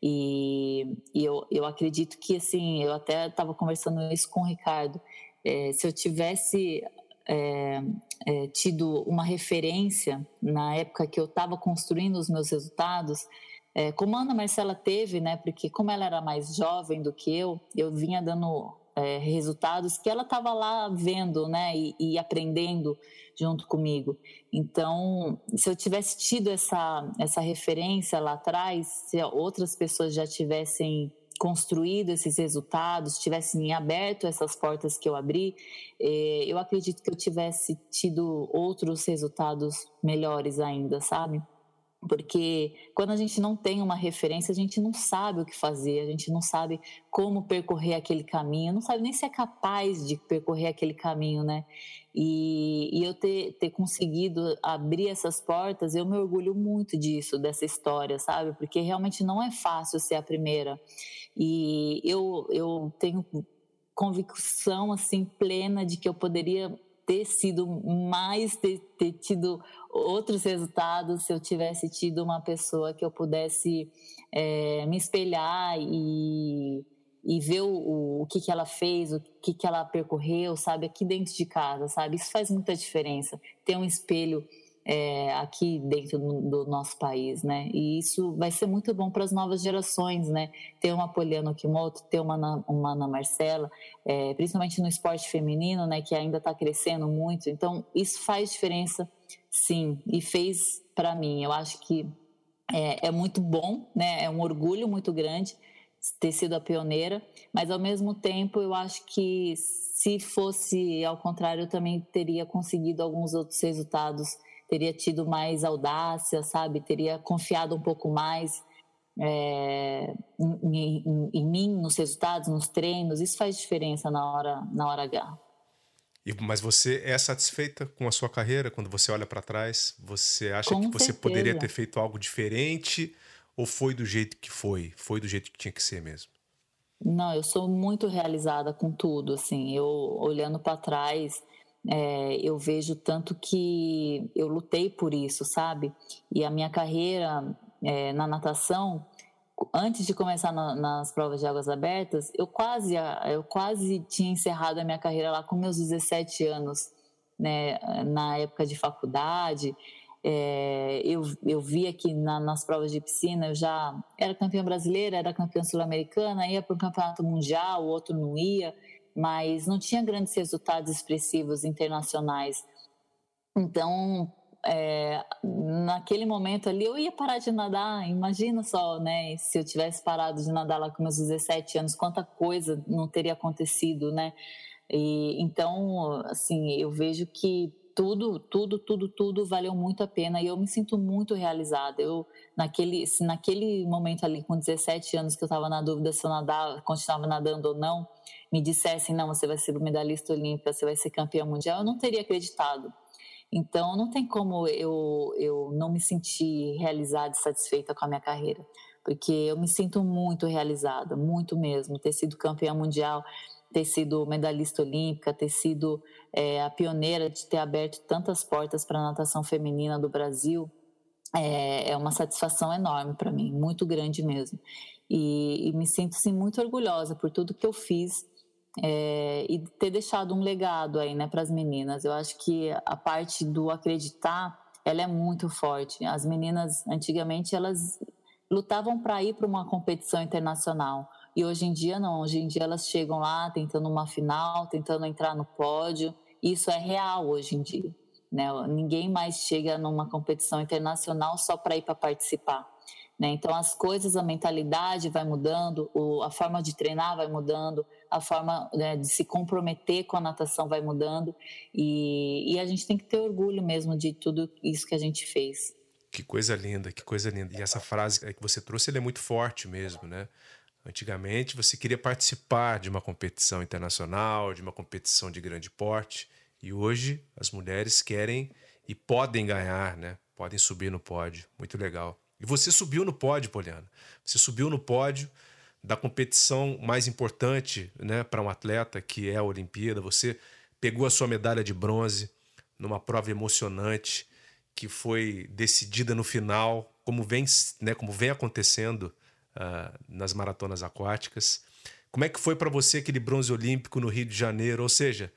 E, e, eu, eu acredito que, assim, eu até estava conversando isso com o Ricardo, é, se eu tivesse é, é, tido uma referência na época que eu estava construindo os meus resultados, é, como a Ana Marcela teve, né? Porque como ela era mais jovem do que eu, eu vinha dando é, resultados que ela estava lá vendo, né? E, e, aprendendo junto comigo. Então, se eu tivesse tido essa essa referência lá atrás, se outras pessoas já tivessem construído esses resultados, tivessem aberto essas portas que eu abri, eh, eu acredito que eu tivesse tido outros resultados melhores ainda, sabe? Porque quando a gente não tem uma referência, a gente não sabe o que fazer, a gente não sabe como percorrer aquele caminho, não sabe nem se é capaz de percorrer aquele caminho, né? E, e eu ter, ter conseguido abrir essas portas, eu me orgulho muito disso, dessa história, sabe? Porque realmente não é fácil ser a primeira. E eu, eu tenho convicção assim plena de que eu poderia ter sido mais, ter, ter, tido outros resultados se eu tivesse tido uma pessoa que eu pudesse é, me espelhar e, e ver o, o que, que ela fez, o que, que ela percorreu, sabe, aqui dentro de casa, sabe? Isso faz muita diferença. Ter um espelho é, aqui dentro do, nosso país, né? E isso vai ser muito bom para as novas gerações, né? Ter uma Poliana Okimoto, ter uma, uma Ana Marcela, é, principalmente no esporte feminino, né? Que ainda está crescendo muito. Então, isso faz diferença, sim, e fez para mim. Eu acho que é, é muito bom, né? É um orgulho muito grande ter sido a pioneira, mas ao mesmo tempo eu acho que se fosse ao contrário, eu também teria conseguido alguns outros resultados teria tido mais audácia, sabe? Teria confiado um pouco mais é, em, em, em, mim, nos resultados, nos treinos. Isso faz diferença na hora, na hora H. E, mas você é satisfeita com a sua carreira quando você olha para trás? Você acha com que você certeza. poderia ter feito algo diferente ou foi do jeito que foi? Foi do jeito que tinha que ser mesmo? Não, eu sou muito realizada com tudo. Assim, eu olhando para trás, é, eu vejo tanto que eu lutei por isso, sabe? E a minha carreira é, na natação, antes de começar na, nas provas de águas abertas, eu quase, eu quase tinha encerrado a minha carreira lá com meus 17 anos, né? Na época de faculdade. É, eu, eu via que na, nas provas de piscina eu já era campeã brasileira, era campeã sul-americana, ia para o campeonato mundial, o outro não ia mas não tinha grandes resultados expressivos internacionais. Então, é, naquele momento ali, eu ia parar de nadar. Imagina só, né? Se eu tivesse parado de nadar lá com meus 17 anos, quanta coisa não teria acontecido, né? E, então, assim, eu vejo que tudo, tudo, tudo, tudo valeu muito a pena e eu me sinto muito realizada. Eu, naquele, se naquele momento ali, com 17 anos, que eu estava na dúvida se eu nadava, continuava nadando ou não, me dissessem, não, você vai ser medalhista olímpica, você vai ser campeã mundial, eu não teria acreditado. Então, não tem como eu, eu não me sentir realizada e satisfeita com a minha carreira, porque eu me sinto muito realizada, muito mesmo. Ter sido campeã mundial, ter sido medalhista olímpica, ter sido é, a pioneira de ter aberto tantas portas para a natação feminina do Brasil, é, é uma satisfação enorme para mim, muito grande mesmo. E, e me sinto sim, muito orgulhosa por tudo que eu fiz é, e ter deixado um legado aí né, para as meninas. Eu acho que a parte do acreditar ela é muito forte. As meninas, antigamente, elas lutavam para ir para uma competição internacional. E hoje em dia não, hoje em dia elas chegam lá tentando uma final, tentando entrar no pódio. Isso é real hoje em dia. Né? Ninguém mais chega numa competição internacional só para ir para participar. Né? Então as coisas, a mentalidade vai mudando, a forma de treinar vai mudando, a forma né, de se comprometer com a natação vai mudando e, e a gente tem que ter orgulho mesmo de tudo isso que a gente fez. Que coisa linda, que coisa linda. E essa frase que você trouxe, é muito forte mesmo, né? Antigamente você queria participar de uma competição internacional, de uma competição de grande porte, e hoje as mulheres querem e podem ganhar, né? Podem subir no pódio. Muito legal. E você subiu no pódio, Poliana. Você subiu no pódio da competição mais importante né, para um atleta, que é a Olimpíada. Você pegou a sua medalha de bronze numa prova emocionante que foi decidida no final, como vem, né, como vem acontecendo uh, nas maratonas aquáticas. Como é que foi para você aquele bronze olímpico no Rio de Janeiro? Ou seja,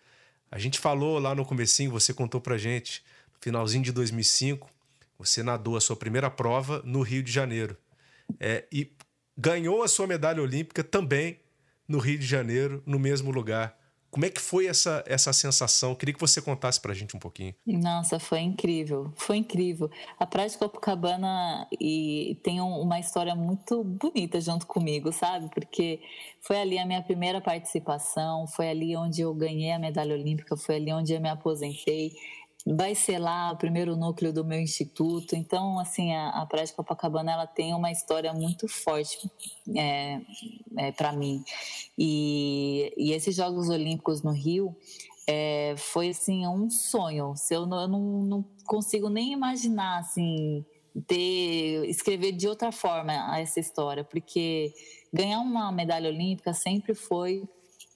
a gente falou lá no comecinho, você contou para gente, no finalzinho de 2005, você nadou a sua primeira prova no Rio de Janeiro. É, e ganhou a sua medalha olímpica também no Rio de Janeiro, no mesmo lugar. Como é que foi essa, essa sensação? Queria que você contasse pra gente um pouquinho. Nossa, foi incrível, foi incrível. A Praia de Copacabana e tem uma história muito bonita junto comigo, sabe? Porque foi ali a minha primeira participação, foi ali onde eu ganhei a medalha olímpica, foi ali onde eu me aposentei vai ser lá o primeiro núcleo do meu instituto. Então, assim, a, a Praia de Copacabana ela tem uma história muito forte é, é, para mim. E, e esses Jogos Olímpicos no Rio é, foi assim um sonho. Se eu, não, eu não, não consigo nem imaginar assim ter escrever de outra forma essa história, porque ganhar uma medalha olímpica sempre foi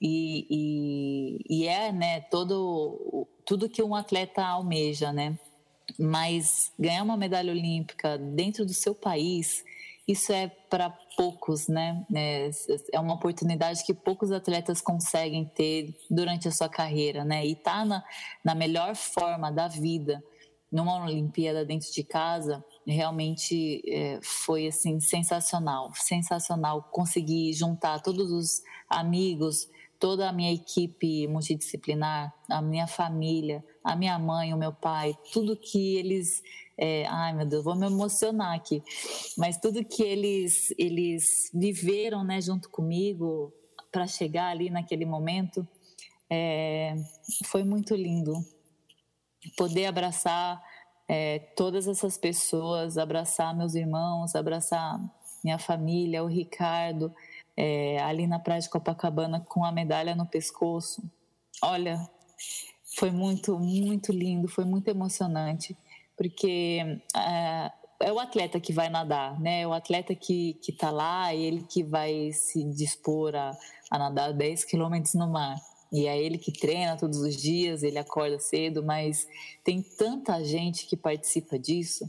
e, e, e é né, todo, tudo que um atleta almeja, né? Mas ganhar uma medalha olímpica dentro do seu país, isso é para poucos, né? É, é, uma oportunidade que poucos atletas conseguem ter durante a sua carreira, né? E tá na, na melhor forma da vida numa Olimpíada dentro de casa realmente é, foi assim sensacional, sensacional conseguir juntar todos os amigos, toda a minha equipe multidisciplinar, a minha família, a minha mãe, o meu pai, tudo que eles, é, ai meu Deus, vou me emocionar aqui, mas tudo que eles eles viveram, né, junto comigo para chegar ali naquele momento, é, foi muito lindo. Poder abraçar é, todas essas pessoas, abraçar meus irmãos, abraçar minha família, o Ricardo, é, ali na praia de Copacabana com a medalha no pescoço. Olha, foi muito, muito lindo, foi muito emocionante, porque é, é o atleta que vai nadar, né? É o atleta que, que tá lá, ele que vai se dispor a, a nadar 10 quilômetros no mar. E é ele que treina todos os dias, ele acorda cedo, mas tem tanta gente que participa disso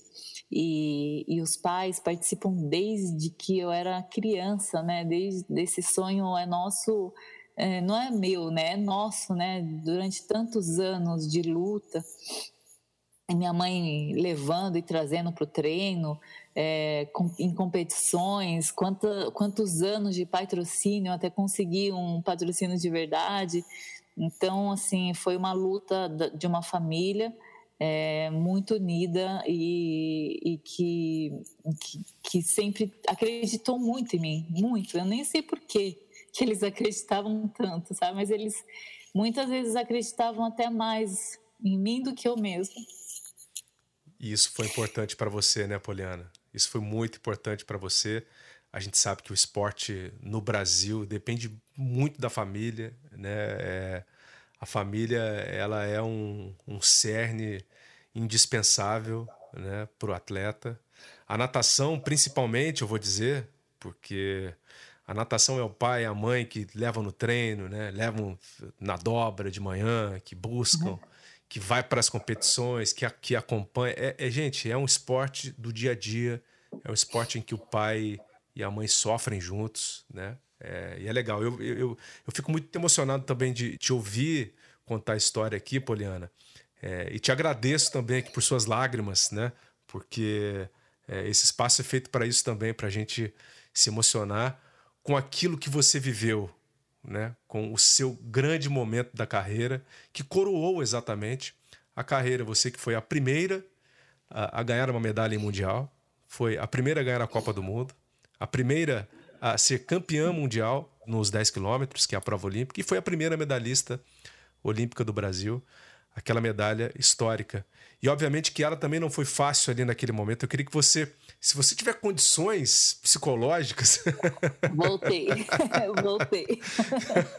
e, e os pais participam desde que eu era criança, né? Desde esse sonho é nosso, é, não é meu, né? É nosso, né? Durante tantos anos de luta, minha mãe levando e trazendo para o treino, é, com, em competições, quanta, quantos anos de patrocínio até conseguir um patrocínio de verdade. Então, assim, foi uma luta de uma família é, muito unida e, e que, que, que, sempre acreditou muito em mim, muito. Eu nem sei por quê que eles acreditavam tanto, sabe? Mas eles muitas vezes acreditavam até mais em mim do que eu mesma. E isso foi importante para você, né, Poliana? Isso foi muito importante para você. A gente sabe que o esporte no Brasil depende muito da família, né? É, a família ela é um, um cerne indispensável né, para o atleta. A natação, principalmente, eu vou dizer, porque a natação é o pai e a mãe que levam no treino, né, levam na dobra de manhã, que buscam, uhum. que vai para as competições, que, que acompanha. É, é, gente, é um esporte do dia a dia, é um esporte em que o pai e a mãe sofrem juntos, né? É, e é legal. Eu, eu, eu fico muito emocionado também de te ouvir contar a história aqui, Poliana, É, e te agradeço também aqui por suas lágrimas, né? Porque é, esse espaço é feito para isso também, para a gente se emocionar com aquilo que você viveu, né? Com o seu grande momento da carreira, que coroou exatamente a carreira. Você que foi a primeira a, a ganhar uma medalha em mundial, foi a primeira a ganhar a Copa do Mundo, a primeira a ser campeã mundial nos 10 quilômetros, que é a prova olímpica, e foi a primeira medalhista olímpica do Brasil, aquela medalha histórica. E obviamente que ela também não foi fácil ali naquele momento. Eu queria que você, se você tiver condições psicológicas. Voltei, voltei.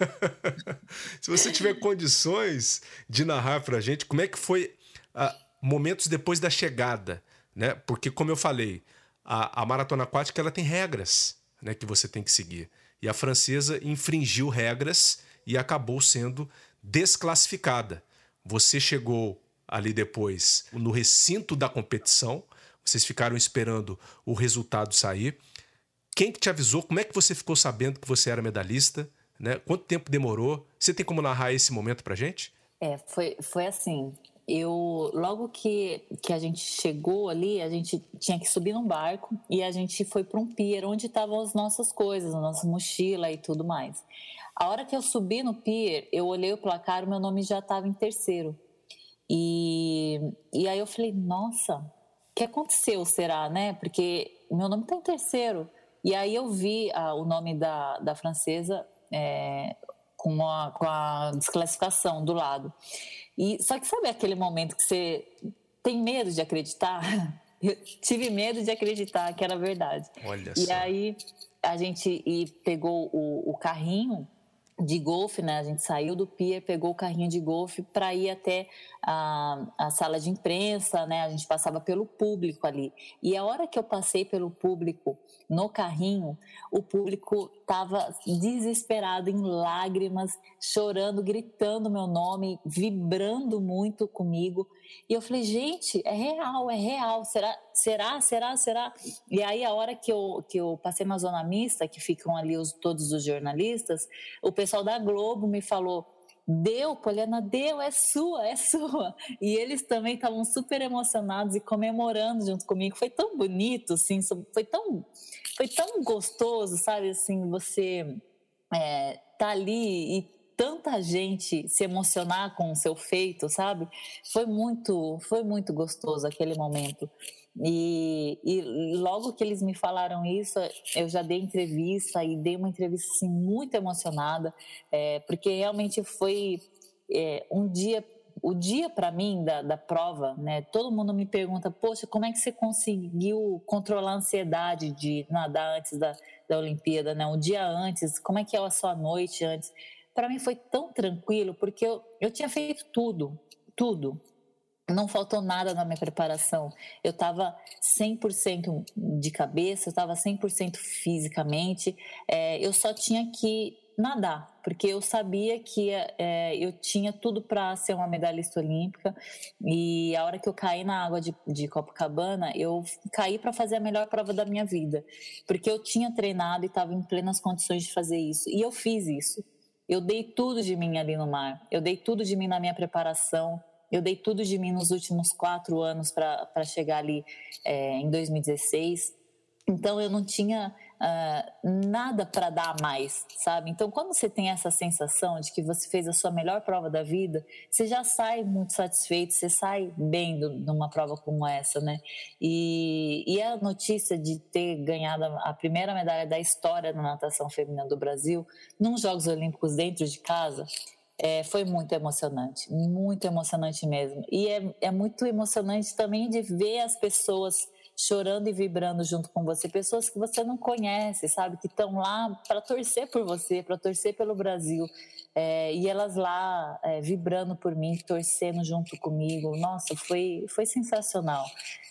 se você tiver condições de narrar para a gente como é que foi uh, momentos depois da chegada, né? Porque como eu falei, a, a maratona aquática ela tem regras, né? Que você tem que seguir. E a francesa infringiu regras e acabou sendo desclassificada. Você chegou ali depois no recinto da competição, vocês ficaram esperando o resultado sair. Quem que te avisou? Como é que você ficou sabendo que você era medalhista? Né? Quanto tempo demorou? Você tem como narrar esse momento pra gente? É, foi, foi assim. Eu logo que, que a gente chegou ali, a gente tinha que subir num barco e a gente foi para um pier onde estavam as nossas coisas, a nossa mochila e tudo mais. A hora que eu subi no pier, eu olhei o placar, o meu nome já estava em terceiro. E, e aí eu falei, nossa, o que aconteceu, será, né? Porque meu nome está em terceiro. E aí eu vi ah, o nome da, da francesa é, com, a, com a desclassificação do lado. E Só que sabe aquele momento que você tem medo de acreditar? Eu tive medo de acreditar que era verdade. Olha e só. aí a gente e pegou o, o carrinho de golfe, né? A gente saiu do pier, pegou o carrinho de golfe para ir até a, a, sala de imprensa, né? A gente passava pelo público ali. E a hora que eu passei pelo público no carrinho, o público estava desesperado, em lágrimas, chorando, gritando meu nome, vibrando muito comigo. E eu falei, gente, é real, é real. Será, será, será, será? E aí, a hora que eu, que eu passei na zona mista, que ficam ali os, todos os jornalistas, o pessoal da Globo me falou: deu, Poliana, deu, é sua, é sua. E eles também estavam super emocionados e comemorando junto comigo. Foi tão bonito, assim, foi tão, foi tão gostoso, sabe? Assim, você é, tá ali e tanta gente se emocionar com o seu feito, sabe? Foi muito, foi muito gostoso aquele momento. E, e, logo que eles me falaram isso, eu já dei entrevista e dei uma entrevista assim, muito emocionada, é, porque realmente foi é, um dia, o dia para mim da, da prova, né? Todo mundo me pergunta, poxa, como é que você conseguiu controlar a ansiedade de nadar antes da, da Olimpíada, né? Um dia antes, como é que é a sua noite antes? Para mim foi tão tranquilo, porque eu, eu tinha feito tudo, tudo. Não faltou nada na minha preparação. Eu estava 100% de cabeça, eu estava 100% fisicamente. É, eu só tinha que nadar, porque eu sabia que é, eu tinha tudo para ser uma medalhista olímpica. E a hora que eu caí na água de, de Copacabana, eu caí para fazer a melhor prova da minha vida, porque eu tinha treinado e estava em plenas condições de fazer isso. E eu fiz isso. Eu dei tudo de mim ali no mar. Eu dei tudo de mim na minha preparação. Eu dei tudo de mim nos últimos quatro anos para chegar ali é, em 2016. Então eu não tinha uh, nada para dar mais, sabe? Então quando você tem essa sensação de que você fez a sua melhor prova da vida, você já sai muito satisfeito, você sai bem do, numa prova como essa, né? E, e a notícia de ter ganhado a primeira medalha da história da natação feminina do Brasil, nos Jogos Olímpicos dentro de casa, é, foi muito emocionante, muito emocionante mesmo. E é, é muito emocionante também de ver as pessoas chorando e vibrando junto com você, pessoas que você não conhece, sabe, que estão lá para torcer por você, para torcer pelo Brasil, é, e elas lá é, vibrando por mim, torcendo junto comigo. Nossa, foi foi sensacional.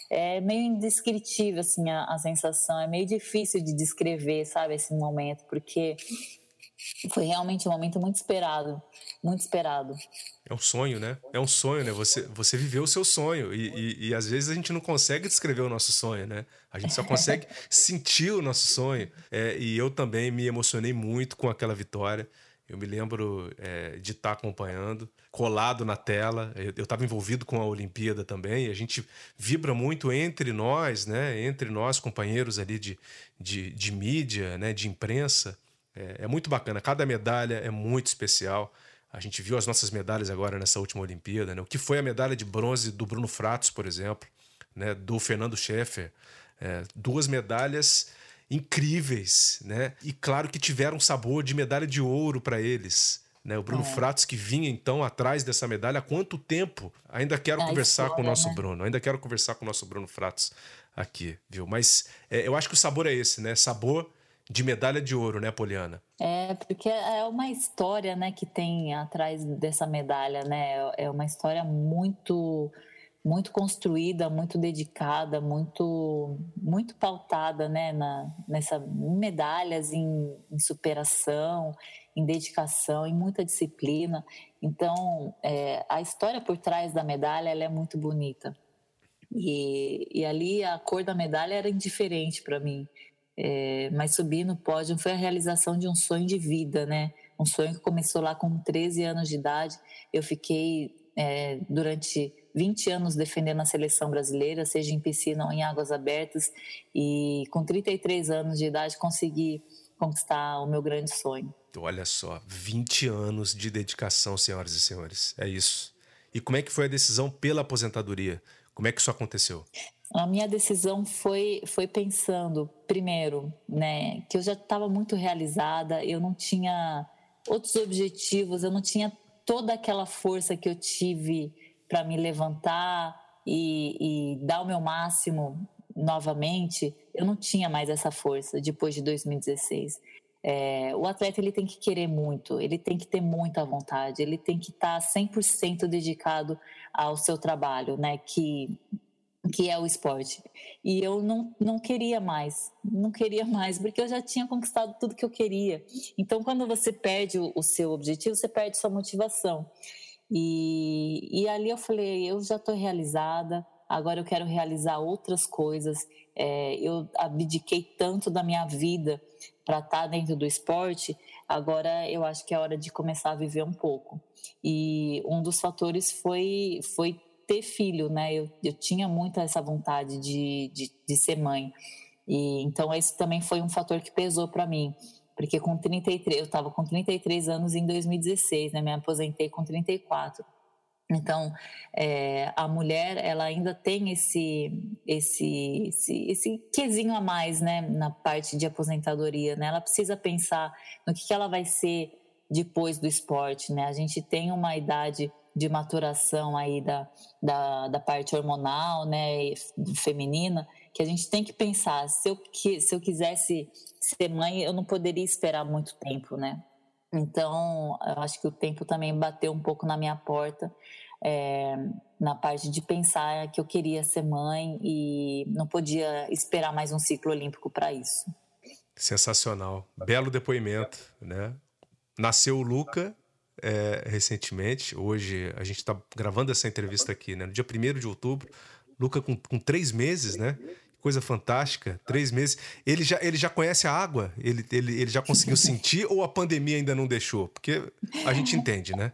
É meio indescritível assim a, a sensação, é meio difícil de descrever, sabe, esse momento, porque foi realmente um momento muito esperado, muito esperado. É um sonho, né? É um sonho, né? Você, você viveu o seu sonho e, e, e às vezes a gente não consegue descrever o nosso sonho, né? A gente só consegue sentir o nosso sonho. É, e eu também me emocionei muito com aquela vitória. Eu me lembro é, de estar tá acompanhando, colado na tela. Eu estava envolvido com a Olimpíada também. a gente vibra muito entre nós, né? Entre nós, companheiros ali de, de, de mídia, né? De imprensa. É, é muito bacana. Cada medalha é muito especial. A gente viu as nossas medalhas agora nessa última Olimpíada, né? O que foi a medalha de bronze do Bruno Fratos, por exemplo, né? Do Fernando Scheffer. É, duas medalhas incríveis, né? E claro que tiveram sabor de medalha de ouro para eles. Né? O Bruno é. Fratos que vinha então atrás dessa medalha há quanto tempo? Ainda quero é conversar história, com o nosso né? Bruno, ainda quero conversar com o nosso Bruno Fratos aqui, viu? Mas é, eu acho que o sabor é esse, né? Sabor de medalha de ouro, né, Poliana? É, porque é uma história, né, que tem atrás dessa medalha, né? É uma história muito muito construída, muito dedicada, muito muito pautada, né, na, nessa medalhas, em, em, superação, em dedicação, em muita disciplina. Então, é, a história por trás da medalha ela é muito bonita. E, e ali a cor da medalha era indiferente para mim. É, mas subir no pódio foi a realização de um sonho de vida, né? Um sonho que começou lá com 13 anos de idade. Eu fiquei é, durante 20 anos defendendo a seleção brasileira, seja em piscina ou em águas abertas, e com 33 anos de idade consegui conquistar o meu grande sonho. Olha só, 20 anos de dedicação, senhoras e senhores. É isso. E como é que foi a decisão pela aposentadoria? Como é que isso aconteceu? A minha decisão foi, foi pensando, primeiro, né, que eu já estava muito realizada, eu não tinha outros objetivos, eu não tinha toda aquela força que eu tive para me levantar e, e dar o meu máximo novamente, eu não tinha mais essa força depois de 2016. É, o atleta ele tem que querer muito, ele tem que ter muita vontade, ele tem que estar tá 100% dedicado ao seu trabalho, né? Que que é o esporte. E eu não, não queria mais, não queria mais, porque eu já tinha conquistado tudo que eu queria. Então, quando você perde o, o seu objetivo, você perde sua motivação. E, e ali eu falei, eu já estou realizada, agora eu quero realizar outras coisas. É, eu abdiquei tanto da minha vida para estar tá dentro do esporte, agora eu acho que é hora de começar a viver um pouco. E um dos fatores foi, foi ter filho, né? Eu, eu tinha muito essa vontade de, de, de ser mãe. E, então, esse também foi um fator que pesou para mim porque com 33, eu estava com 33 anos em 2016, né? Me aposentei com 34. Então, é, a mulher, ela ainda tem esse, esse, esse, esse quesinho a mais, né? Na parte de aposentadoria, né? Ela precisa pensar no que, que ela vai ser depois do esporte, né? A gente tem uma idade de maturação aí da, da, da parte hormonal, né? Feminina, que a gente tem que pensar, se eu, se eu quisesse ser mãe, eu não poderia esperar muito tempo, né? Então, eu acho que o tempo também bateu um pouco na minha porta, é, na parte de pensar que eu queria ser mãe e não podia esperar mais um ciclo olímpico para isso. Sensacional. Belo depoimento, né? Nasceu o Luca é, recentemente. Hoje a gente está gravando essa entrevista aqui, né? No dia 1 de outubro. Luca com, com três meses, né? coisa fantástica. Três meses. Ele já, ele já conhece a água? Ele, ele, ele já conseguiu sentir ou a pandemia ainda não deixou? Porque a gente entende, né?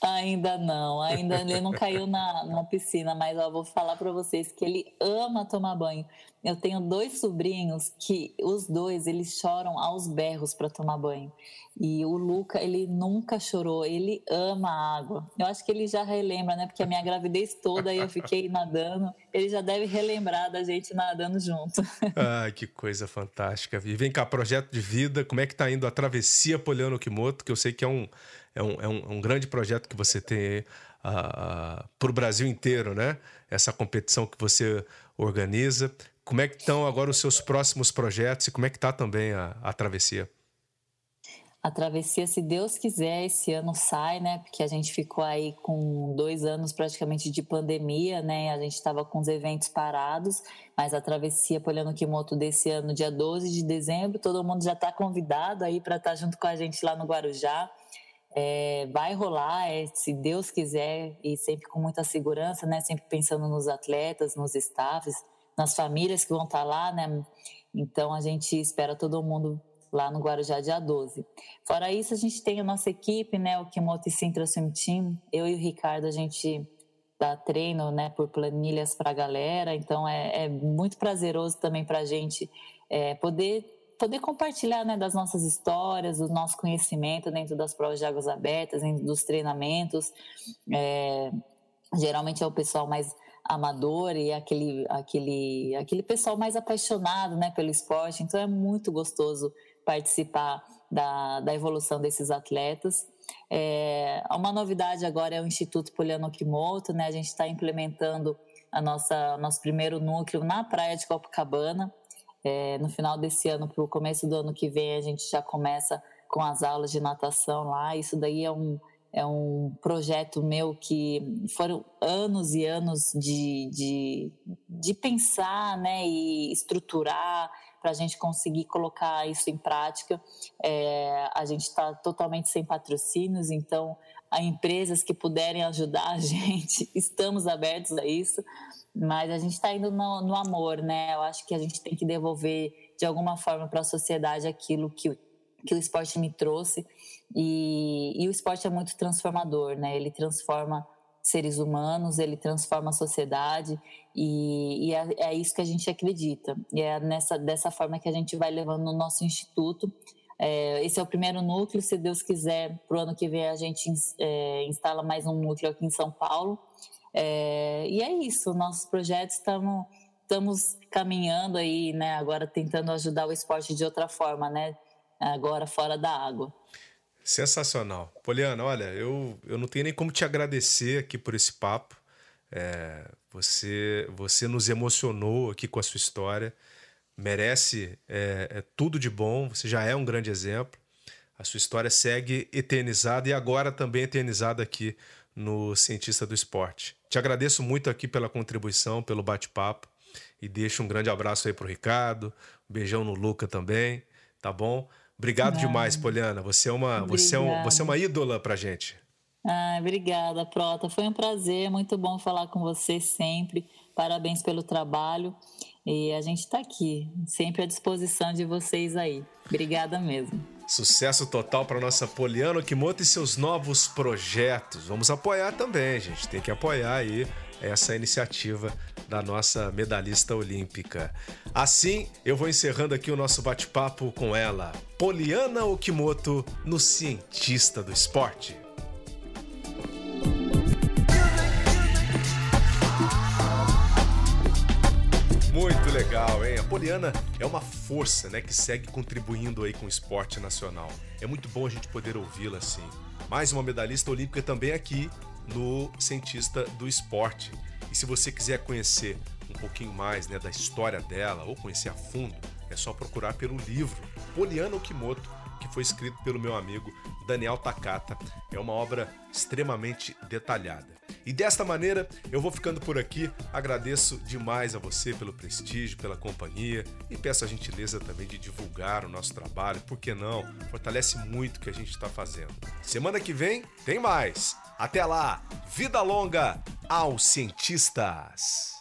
Ainda não, ainda ele não caiu na, na piscina, mas eu vou falar para vocês que ele ama tomar banho. Eu tenho dois sobrinhos que os dois eles choram aos berros para tomar banho. E o Luca, ele nunca chorou, ele ama a água. Eu acho que ele já relembra, né? Porque a minha gravidez toda eu fiquei nadando, ele já deve relembrar da gente nadando junto. Ai, que coisa fantástica. E vem cá, projeto de vida, como é que tá indo a travessia Poliano Kimoto, que eu sei que é um é um, é um, um grande projeto que você tem uh, uh, para o Brasil inteiro, né? Essa competição que você organiza. Como é que estão agora os seus próximos projetos e como é que está também a, a travessia? A travessia, se Deus quiser, esse ano sai, né? Porque a gente ficou aí com dois anos praticamente de pandemia, né? A gente estava com os eventos parados, mas a travessia Poliano Kimoto desse ano, dia 12 de dezembro, todo mundo já está convidado aí para estar tá junto com a gente lá no Guarujá. É, vai rolar, é, se Deus quiser, e sempre com muita segurança, né? Sempre pensando nos atletas, nos staffs, nas famílias que vão estar tá lá, né? Então a gente espera todo mundo lá no Guarujá, dia 12. Fora isso, a gente tem a nossa equipe, né, o Kimoto Sintra Swim Team. Eu e o Ricardo, a gente dá treino né, por planilhas para a galera, então é, é, muito prazeroso também para a gente é, poder poder compartilhar né, das nossas histórias, do nosso conhecimento dentro das provas de águas abertas, dentro dos treinamentos. É, geralmente é o pessoal mais amador e aquele, aquele, aquele pessoal mais apaixonado né, pelo esporte, então é muito gostoso participar da, da evolução desses atletas. É, uma novidade agora é o Instituto Poliano Kimoto, né? A gente está implementando a nossa nosso primeiro núcleo na praia de Copacabana. É, no final desse ano, para o começo do ano que vem, a gente já começa com as aulas de natação lá. Isso daí é um, é um projeto meu que foram anos e anos de, de, de pensar né, e estruturar para a gente conseguir colocar isso em prática. É, a gente está totalmente sem patrocínios, então a empresas que puderem ajudar a gente, estamos abertos a isso, mas a gente está indo no, no, amor, né? Eu acho que a gente tem que devolver de alguma forma para a sociedade aquilo que, que o esporte me trouxe. E, e o esporte é muito transformador, né? Ele transforma seres humanos, ele transforma a sociedade e, e é, é, isso que a gente acredita. E é nessa, dessa forma que a gente vai levando no nosso instituto. É, esse é o primeiro núcleo, se Deus quiser, para o ano que vem a gente é, instala mais um núcleo aqui em São Paulo. É, e é isso, nossos projetos estamos estamos caminhando aí, né? Agora tentando ajudar o esporte de outra forma, né? Agora fora da água. Sensacional. Poliana, olha, eu, eu não tenho nem como te agradecer aqui por esse papo. É, você, você nos emocionou aqui com a sua história. Merece é, é tudo de bom. Você já é um grande exemplo. A sua história segue eternizada e agora também eternizada aqui no Cientista do Esporte. Te agradeço muito aqui pela contribuição, pelo bate-papo e deixo um grande abraço aí pro Ricardo, um beijão no Luca também, tá bom? Obrigado ah, demais, Poliana. Você é uma, você é, um, você é uma ídola pra gente. Ah, obrigada, Prota. Foi um prazer, muito bom falar com você sempre. Parabéns pelo trabalho. E a gente está aqui, sempre à disposição de vocês aí. Obrigada mesmo. Sucesso total para nossa Poliana Kimoto e seus novos projetos. Vamos apoiar também, gente. Tem que apoiar aí essa iniciativa da nossa medalhista olímpica. Assim, eu vou encerrando aqui o nosso bate-papo com ela, Poliana Okimoto, no Cientista do Esporte. Muito legal, hein? A Poliana é uma força, né, que segue contribuindo aí com o esporte nacional. É muito bom a gente poder ouvi-la assim. Mais uma medalhista olímpica também aqui no Cientista do Esporte. E se você quiser conhecer um pouquinho mais né, da história dela ou conhecer a fundo, é só procurar pelo livro Poliana Okimoto, que foi escrito pelo meu amigo Daniel Takata. É uma obra extremamente detalhada. E desta maneira eu vou ficando por aqui. Agradeço demais a você pelo prestígio, pela companhia e peço a gentileza também de divulgar o nosso trabalho, por que não? Fortalece muito o que a gente está fazendo. Semana que vem tem mais. Até lá, vida longa aos cientistas!